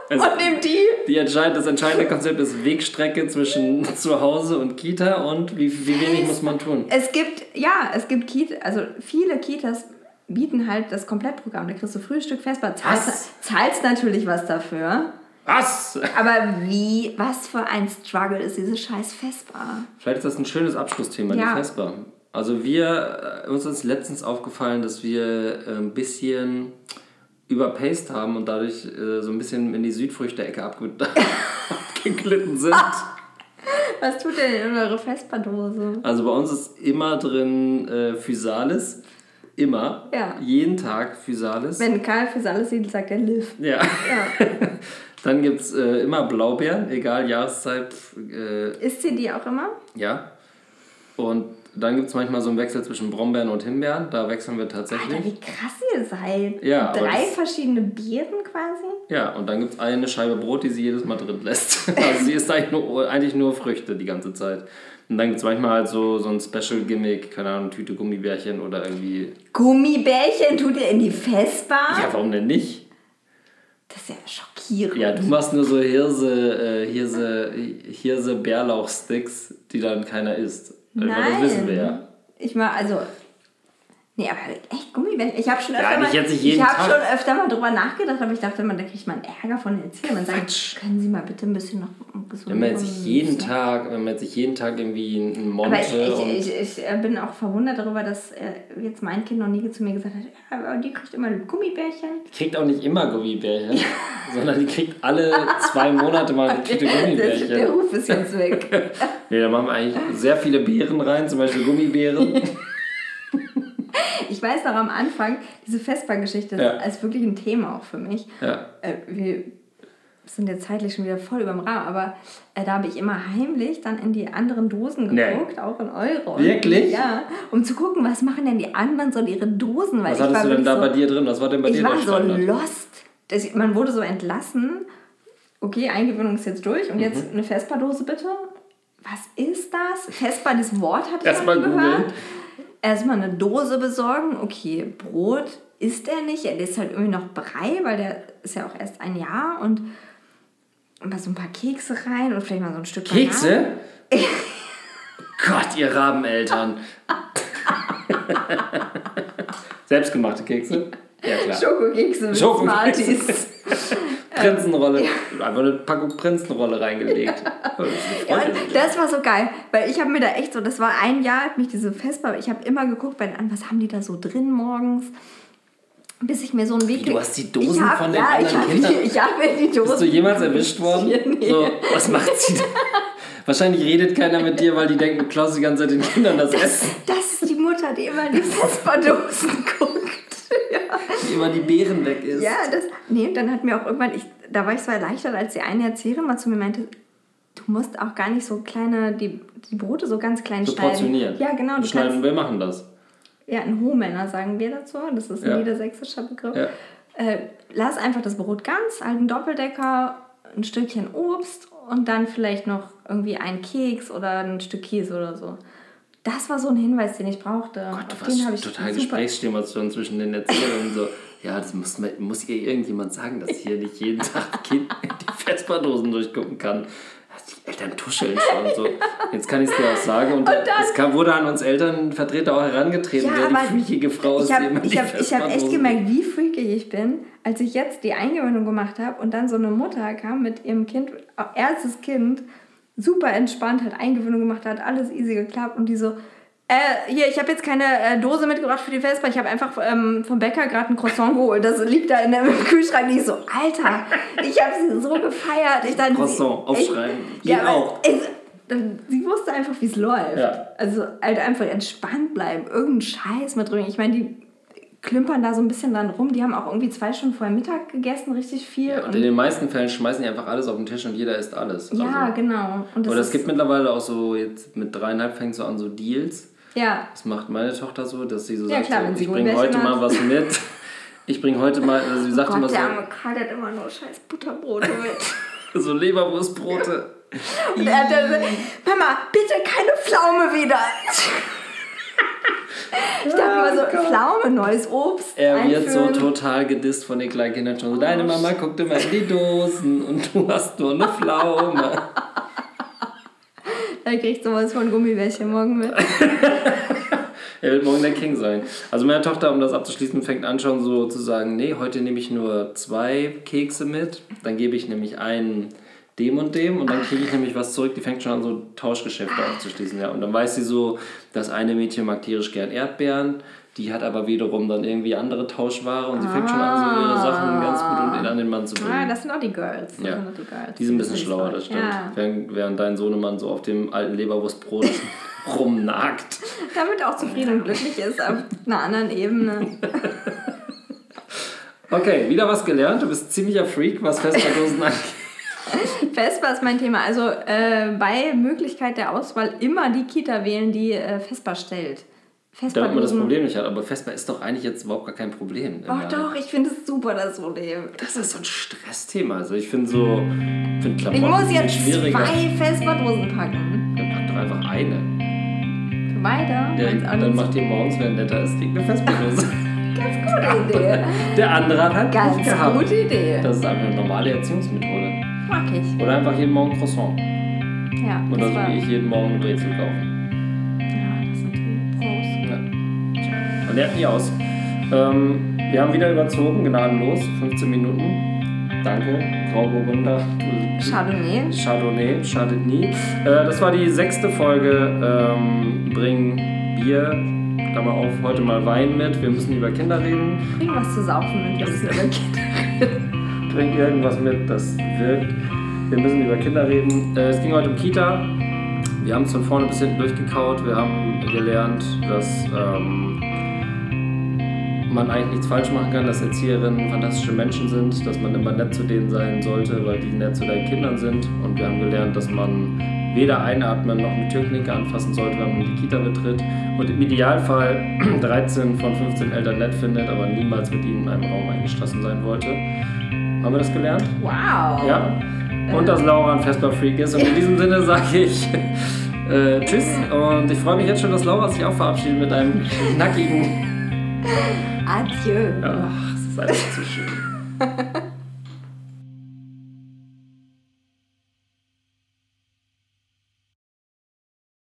Also, und nimm die. die entscheid, das entscheidende Konzept ist Wegstrecke zwischen zu Hause und Kita und wie, wie wenig muss man tun. Es gibt, ja, es gibt Kita, also viele Kitas bieten halt das Komplettprogramm. Da kriegst du Frühstück, Vespa, zahlst, zahlst natürlich was dafür. Was? Aber wie, was für ein Struggle ist diese scheiß Vespa? Vielleicht ist das ein schönes Abschlussthema, Ja. die Vespa. Also wir, äh, uns ist letztens aufgefallen, dass wir äh, ein bisschen überpaced haben und dadurch äh, so ein bisschen in die Südfrüchte-Ecke abge abgeglitten sind. Was tut denn in eure Vespa-Dose? Also bei uns ist immer drin äh, Physalis. Immer. Ja. Jeden Tag Physalis. Wenn Karl alles sieht, sagt er Liv. ja. Ja. Dann gibt es äh, immer Blaubeeren, egal Jahreszeit. Äh, Isst ihr die auch immer? ja. Und dann gibt es manchmal so einen Wechsel zwischen Brombeeren und Himbeeren. Da wechseln wir tatsächlich. Alter, wie krass ihr seid. Ja, Drei verschiedene Beeren quasi. Ja, und dann gibt es eine Scheibe Brot, die sie jedes Mal drin lässt. also sie isst eigentlich nur, eigentlich nur Früchte die ganze Zeit. Und dann gibt es manchmal halt so, so ein Special-Gimmick, keine Ahnung, Tüte Gummibärchen oder irgendwie. Gummibärchen tut ihr in die Festbar? Ja, warum denn nicht? Das ist ja schockierend. Ja, du machst nur so Hirse, äh, Hirse, Hirse Bärlauch-Sticks, die dann keiner isst. Nein. Das wissen wir ja. Ich mal, also. Nee, aber echt Gummibärchen. Ich habe schon öfter Ja, mal, ich Tag. schon öfter mal drüber nachgedacht, aber ich dachte immer, da mal einen Ärger von den Erziehern sagen, Quatsch. können Sie mal bitte ein bisschen noch gesund Wenn man jetzt sich jeden Tag, wenn man jetzt sich jeden Tag irgendwie einen Monte Aber ich, ich, ich, ich äh, bin auch verwundert darüber, dass äh, jetzt mein Kind noch nie zu mir gesagt hat, ja, aber die kriegt immer Gummibärchen. kriegt auch nicht immer Gummibärchen, sondern die kriegt alle zwei Monate mal eine Tüte Der, der Gummibärchen. Ruf ist jetzt weg. Nee, da machen wir eigentlich sehr viele Beeren rein, zum Beispiel Gummibären. Ich weiß noch am Anfang, diese Vespa-Geschichte Ja. ist wirklich ein Thema auch für mich. Ja. Äh, wir sind jetzt zeitlich schon wieder voll über dem Rahmen, aber äh, da habe ich immer heimlich dann in die anderen Dosen Nee. geguckt, auch in eure. Wirklich? Ja, um zu gucken, was machen denn die anderen so in ihre Dosen. Was ich war hattest du denn da so, bei dir drin? Was war denn bei Ich dir war der so lost. Das, man wurde so entlassen. Okay, Eingewöhnung ist jetzt durch und Mhm. jetzt eine Vespa-Dose bitte. Was ist das? Vespa, das Wort hatte ich Erst noch gehört. Erstmal eine Dose besorgen. Okay, Brot isst er nicht. Er ist halt irgendwie noch Brei, weil der ist ja auch erst ein Jahr. Und mal so ein paar Kekse rein und vielleicht mal so ein Stück. Kekse? Gott, ihr Rabeneltern. Selbstgemachte Kekse? Ja, klar. Schokokekse mit Schokokekse. Smarties. Prinzenrolle. Einfach eine Packung Prinzenrolle reingelegt. Das Ja, freundlich. das war so geil, weil ich habe mir da echt so, das war ein Jahr, hat mich diese Vespa, ich habe immer geguckt bei was haben die da so drin morgens, bis ich mir so einen Weg... Wie, du hast die Dosen ich hab, von den ja, ich anderen hab, Kindern? Ich habe die Dosen... Bist du jemals erwischt worden? Nee. So, was macht sie da? Wahrscheinlich redet keiner mit dir, weil die denken, du klaust die ganze Zeit den Kindern das Essen, Das ist die Mutter, die immer in die Vespa-Dosen guckt. Immer die Beeren weg ist. Ja, das... Nee, dann hat mir auch irgendwann, ich, da war ich so erleichtert, als die eine Erzieherin mal zu mir meinte, du musst auch gar nicht so kleine, die, die Brote so ganz klein So schneiden. portionieren. Ja, genau. Du Schneiden, kannst, wir machen das. Ja, ein Hohmänner sagen wir dazu. Das ist ein Ja. niedersächsischer Begriff. Ja. Äh, lass einfach das Brot ganz, halt einen Doppeldecker, ein Stückchen Obst und dann vielleicht noch irgendwie einen Keks oder ein Stück Käse oder so. Das war so ein Hinweis, den ich brauchte. Gott, du Auf den warst ich total Gesprächsstimulation zwischen den Erziehern und so. Ja, das muss, muss ihr irgendjemand sagen, dass hier nicht jeden Tag Kind die Vesperdosen durchgucken kann. Die Eltern tuscheln schon so. Jetzt kann ich es dir auch sagen. Und, dann- es kam, wurde an uns Elternvertreter auch herangetreten, wer die freakige Frau ist, ich die habe ich hab, ich hab echt gemerkt, wie freakig ich bin, als ich jetzt die Eingewöhnung gemacht habe und dann so eine Mutter kam mit ihrem Kind, erstes Kind, super entspannt, hat Eingewöhnung gemacht, hat alles easy geklappt und die so, äh, hier, ich habe jetzt keine äh, Dose mitgebracht für die Vespa, ich habe einfach ähm, vom Bäcker gerade ein Croissant geholt, das liegt da in der, im Kühlschrank. Ich so, Alter, ich habe sie so gefeiert. Ich dann, Croissant, aufschreiben. Ich, ja, auch. Dann- sie wusste einfach, wie es läuft. Ja. Also halt einfach entspannt bleiben, irgendeinen Scheiß mit drin. Ich meine, die klimpern da so ein bisschen dran rum. Die haben auch irgendwie zwei Stunden vorher Mittag gegessen, richtig viel. Und in den meisten Fällen schmeißen die einfach alles auf den Tisch und jeder isst alles. ja, Also- genau. Und das es gibt mittlerweile auch so, jetzt mit dreieinhalb fängt so an, so Deals. ja, Das macht meine Tochter so, dass sie so Ja, sagt, klar, so, ich bringe heute mal was mit. Ich bringe heute mal, also sie sagt Gott, immer so, der arme Karl, hat immer nur scheiß Butterbrote mit. so Leberwurstbrote. Und er hat dann so, Mama, bitte keine Pflaume wieder. Ich dachte immer so, Pflaume, neues Obst. Er wird so einführen. total gedisst von den kleinen Kindern schon so, deine Mama guckt immer in die Dosen und du hast nur eine Pflaume. Er kriegt sowas von Gummibärchen morgen mit. Er wird morgen der King sein. Also meine Tochter, um das abzuschließen, fängt an schon so zu sagen, nee, heute nehme ich nur zwei Kekse mit, dann gebe ich nämlich einen dem und dem und dann kriege ich nämlich was zurück. Die fängt schon an, so Tauschgeschäfte aufzuschließen. Ja. Und dann weiß sie so, das eine Mädchen mag tierisch gern Erdbeeren, die hat aber wiederum dann irgendwie andere Tauschware und sie fängt schon an, so ihre Sachen ganz gut und an den Mann zu bringen. Ah, das sind auch die Girls. Das Ja. sind auch die Girls. Die sind ein bisschen schlauer, das stimmt. Ja. Während, während dein Sohnemann so auf dem alten Leberwurstbrot rumnagt. Damit auch zufrieden und glücklich ist auf einer anderen Ebene. Okay, wieder was gelernt. Du bist ziemlicher Freak, was Vesperdosen angeht. Vespa ist mein Thema. Also äh, bei Möglichkeit der Auswahl immer die Kita wählen, die äh, Vespa stellt. Damit man das Problem nicht hat. Aber Vespa ist doch eigentlich jetzt überhaupt gar kein Problem. Oh doch, ich finde es super, das Problem. Das ist so ein Stressthema. Also ich finde so, find Klamotten Ich muss jetzt zwei Vespa-Dosen packen. Dann pack doch einfach eine. Für beide? Auch dann macht ihr morgens, wenn netter ist, liegt eine Vespa-Dose. Ganz gute Idee. Der andere hat halt Ganz nicht gehabt. gute Idee. Das ist einfach eine normale Erziehungsmethode. Mag ich. Oder einfach jeden Morgen Croissant. Ja, Oder so wie ich jeden Morgen ein Brezel kaufen. ja, das ist natürlich Prost. Ja. Man lernt nie aus. Ähm, wir haben wieder überzogen, gnadenlos, 15 Minuten. Danke, Grauburgunder. Chardonnay. Chardonnay, schadet nie. Äh, das war die sechste Folge. Ähm, bring Bier, Klammer auf, heute mal Wein mit. Wir müssen über Kinder reden. Bring was zu saufen mit. Wir müssen über Kinder Bring irgendwas mit, das wirkt. Wir müssen über Kinder reden. Äh, es ging heute um Kita. Wir haben es von vorne bis hinten durchgekaut. Wir haben gelernt, dass ähm, man eigentlich nichts falsch machen kann, dass Erzieherinnen fantastische Menschen sind, dass man immer nett zu denen sein sollte, weil die nett zu deinen Kindern sind. Und wir haben gelernt, dass man weder einatmen noch eine Türklinke anfassen sollte, wenn man die Kita betritt. Und im Idealfall 13 von 15 Eltern nett findet, aber niemals mit ihnen in einem Raum eingeschlossen sein wollte. Haben wir das gelernt? Wow. Ja. Und dass Laura ein Vespa-Freak ist. Und in diesem Sinne sage ich äh, Tschüss. Und ich freue mich jetzt schon, dass Laura sich auch verabschiedet mit einem knackigen. Adieu. Ach, es ist einfach zu schön.